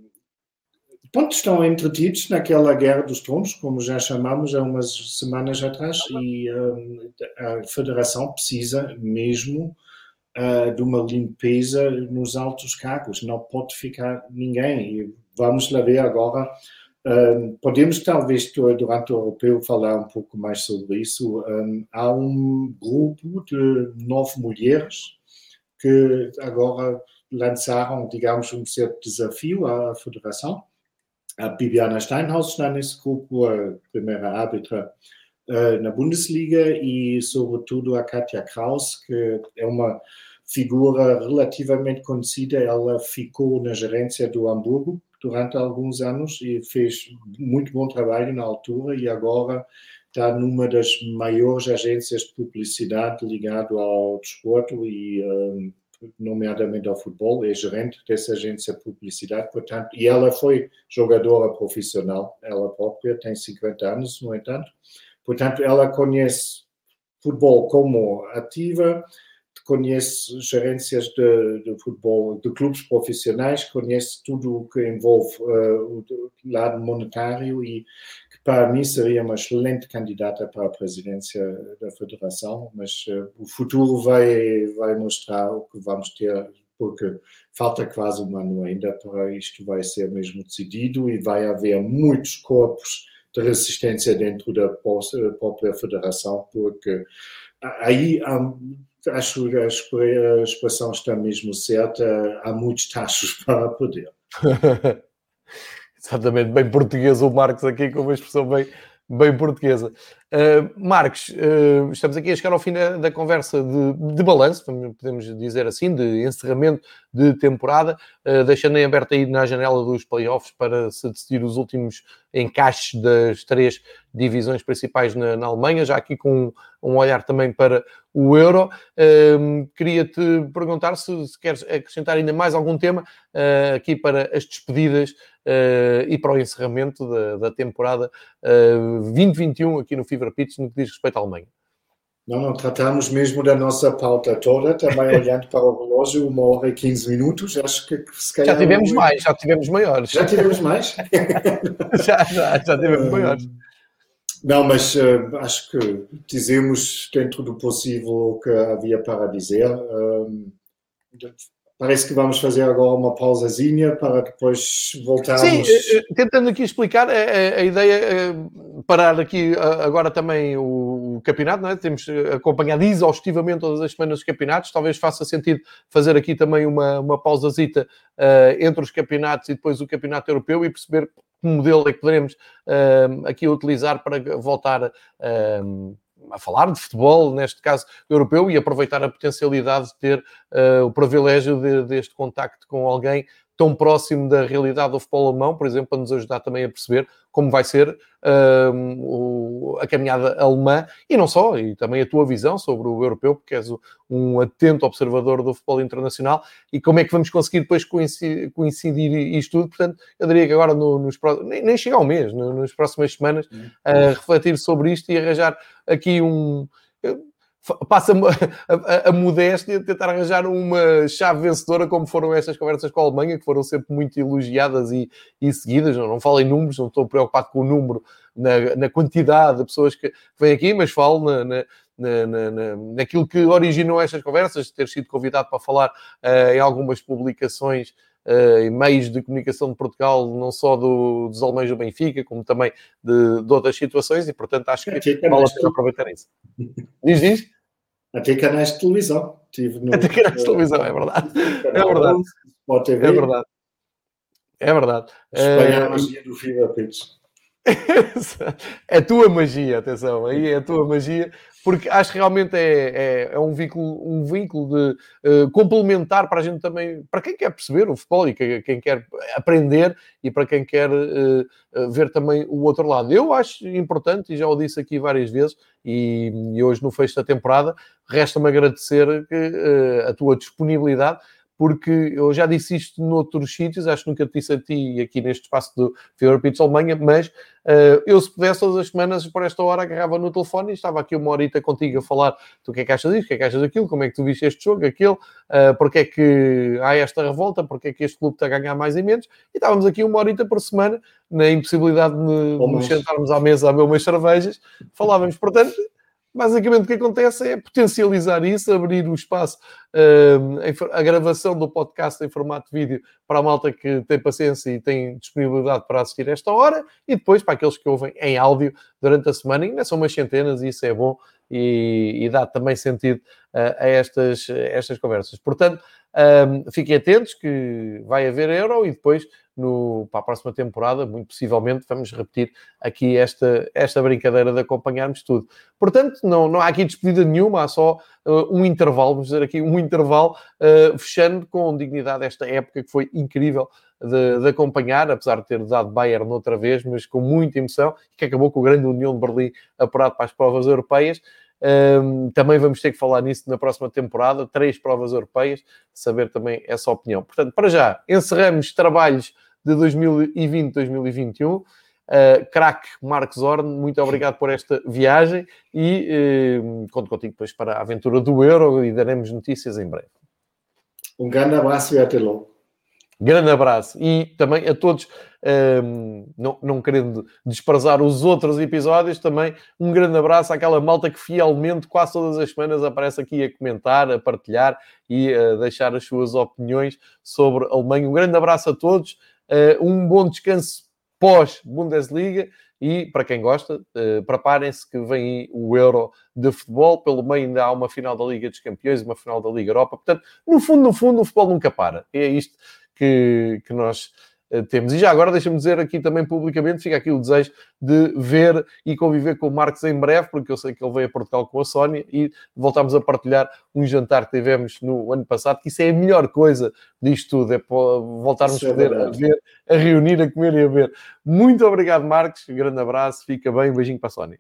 estão entretidos naquela guerra dos tronos, como já chamamos há umas semanas atrás, e um, a Federação precisa mesmo uh, de uma limpeza nos altos cargos, não pode ficar ninguém. E vamos lá ver agora. Um, podemos talvez durante o europeu falar um pouco mais sobre isso. Um, há um grupo de nove mulheres que agora lançaram, digamos, um certo desafio à federação a Bibiana Steinhaus está nesse grupo, a primeira árbitra na Bundesliga, e sobretudo a Katia Kraus, que é uma figura relativamente conhecida. Ela ficou na gerência do Hamburgo durante alguns anos e fez muito bom trabalho na altura e agora está numa das maiores agências de publicidade ligado ao desporto e um, nomeadamente ao futebol, é gerente dessa agência de publicidade, portanto, e ela foi jogadora profissional, ela própria tem 50 anos, no entanto, portanto, ela conhece futebol como ativa, conhece gerências de, de, futebol, de clubes profissionais, conhece tudo o que envolve uh, o lado monetário e que para mim seria uma excelente candidata para a presidência da federação, mas uh, o futuro vai, vai mostrar o que vamos ter, porque falta quase um ano ainda para isto vai ser mesmo decidido e vai haver muitos corpos de resistência dentro da própria federação, porque aí há acho que a expressão está mesmo certa, há muitos tachos para poder. Exatamente, bem português o Marcos aqui com uma expressão bem, bem portuguesa. Uh, Marcos, uh, estamos aqui a chegar ao fim da, da conversa de, de balanço, podemos dizer assim, de encerramento de temporada, uh, deixando em aberto aí na janela dos playoffs para se decidir os últimos encaixes das três divisões principais na, na Alemanha, já aqui com um, um, olhar também para o Euro. Queria-te perguntar se, se, queres acrescentar ainda mais algum tema aqui para as despedidas e para o encerramento da, da temporada 2021 aqui no FIBA Pitts no que diz respeito à Alemanha. Não, não, tratamos mesmo da nossa pauta toda, também olhando para o relógio, uma hora e 15 minutos, acho que se calhar... Já tivemos mais, já tivemos maiores. Já tivemos mais? já, já, já tivemos maiores. Não, mas uh, acho que dizemos dentro do possível o que havia para dizer. Uh, Parece que vamos fazer agora uma pausazinha para depois voltarmos. Sim, eh, tentando aqui explicar, a, a, ideia é parar aqui agora também o, campeonato, não é? Temos acompanhado exaustivamente todas as semanas os campeonatos, talvez faça sentido fazer aqui também uma, uma pausazita uh, entre os campeonatos e depois o campeonato europeu e perceber que modelo é que poderemos aqui utilizar para voltar a falar de futebol, neste caso europeu, e aproveitar a potencialidade de ter uh, o privilégio de, deste contacto com alguém tão próximo da realidade do futebol alemão, por exemplo, para nos ajudar também a perceber como vai ser um, a caminhada alemã e não só, e também a tua visão sobre o europeu, porque és um atento observador do futebol internacional e como é que vamos conseguir depois coincidir, coincidir isto tudo. Portanto, eu diria que agora no, nos próximos, nem, nem chega ao mês, no, nas próximas semanas, a refletir sobre isto e arranjar aqui um passa a, a, a, modéstia de tentar arranjar uma chave vencedora, como foram estas conversas com a Alemanha, que foram sempre muito elogiadas e, e seguidas. Não, não falo em números, não estou preocupado com o número, na, na quantidade de pessoas que vêm aqui, mas falo na, na na, na, naquilo que originou estas conversas, ter sido convidado para falar uh, em algumas publicações uh, e meios de comunicação de Portugal, não só do, dos alemães do Benfica, como também de, de outras situações, e portanto acho que vale a pena aproveitar isso. Diz, diz? Até canais de televisão. Tive no, Até canais de televisão, é verdade. É verdade. É verdade. É verdade. Espanha a magia do Fever Pitch. é a tua magia, atenção, aí é a tua magia, porque acho que realmente é, é, é um vínculo, um vínculo de uh, complementar para a gente também, para quem quer perceber o futebol e quem, quem quer aprender e para quem quer uh, ver também o outro lado. Eu acho importante, e já o disse aqui várias vezes, e, e hoje no fecho da temporada, resta-me agradecer que, a tua disponibilidade porque eu já disse isto noutros sítios, acho que nunca te disse a ti aqui neste espaço do Fever Pitch Alemanha, mas uh, eu se pudesse todas as semanas por esta hora agarrava no telefone e estava aqui uma horita contigo a falar tu o que é que achas disto, o que é que achas daquilo, como é que tu viste este jogo, aquilo, uh, porque é que há esta revolta, porque é que este clube está a ganhar mais e menos, e estávamos aqui uma horita por semana na impossibilidade de, de nos sentarmos à mesa a beber umas cervejas, falávamos, portanto, Basicamente, o que acontece é potencializar isso, abrir o espaço, uh, a gravação do podcast em formato vídeo para a malta que tem paciência e tem disponibilidade para assistir esta hora, e depois para aqueles que ouvem em áudio durante a semana, ainda são umas centenas, e isso é bom e, e dá também sentido uh, a estas, estas conversas. Portanto, um, fiquem atentos que vai haver Euro e depois no, para a próxima temporada, muito possivelmente, vamos repetir aqui esta, esta brincadeira de acompanharmos tudo. Portanto, não, não há aqui despedida nenhuma, há só uh, um intervalo, vamos dizer aqui, um intervalo, uh, fechando com dignidade esta época que foi incrível de, de, acompanhar, apesar de ter dado Bayern outra vez, mas com muita emoção, que acabou com o grande União de Berlim apurado para as provas europeias. Um, também vamos ter que falar nisso na próxima temporada, três provas europeias, saber também essa opinião. Portanto, para já, encerramos trabalhos de 2020-2021. Uh, crack Marcos Horn, muito obrigado por esta viagem e uh, conto contigo depois para a aventura do Euro e daremos notícias em breve. Um grande abraço e até logo. Grande abraço e também a todos, um, não, não querendo desprezar os outros episódios, também um grande abraço àquela malta que fielmente, quase todas as semanas, aparece aqui a comentar, a partilhar e a deixar as suas opiniões sobre a Alemanha. Um grande abraço a todos, uh, um bom descanso pós-Bundesliga e, para quem gosta, uh, preparem-se que vem aí o Euro de futebol. Pelo meio ainda há uma final da Liga dos Campeões uma final da Liga Europa. Portanto, no fundo, no fundo, o futebol nunca para. É isto que, que nós uh, temos. E já agora deixa-me dizer aqui também publicamente, fica aqui o desejo de ver e conviver com o Marcos em breve, porque eu sei que ele veio a Portugal com a Sónia e voltámos a partilhar um jantar que tivemos no ano passado, que isso é a melhor coisa disto tudo, é voltarmos a é poder a ver, a reunir, a comer e a ver. Muito obrigado, Marcos, grande abraço, fica bem, um beijinho para a Sónia.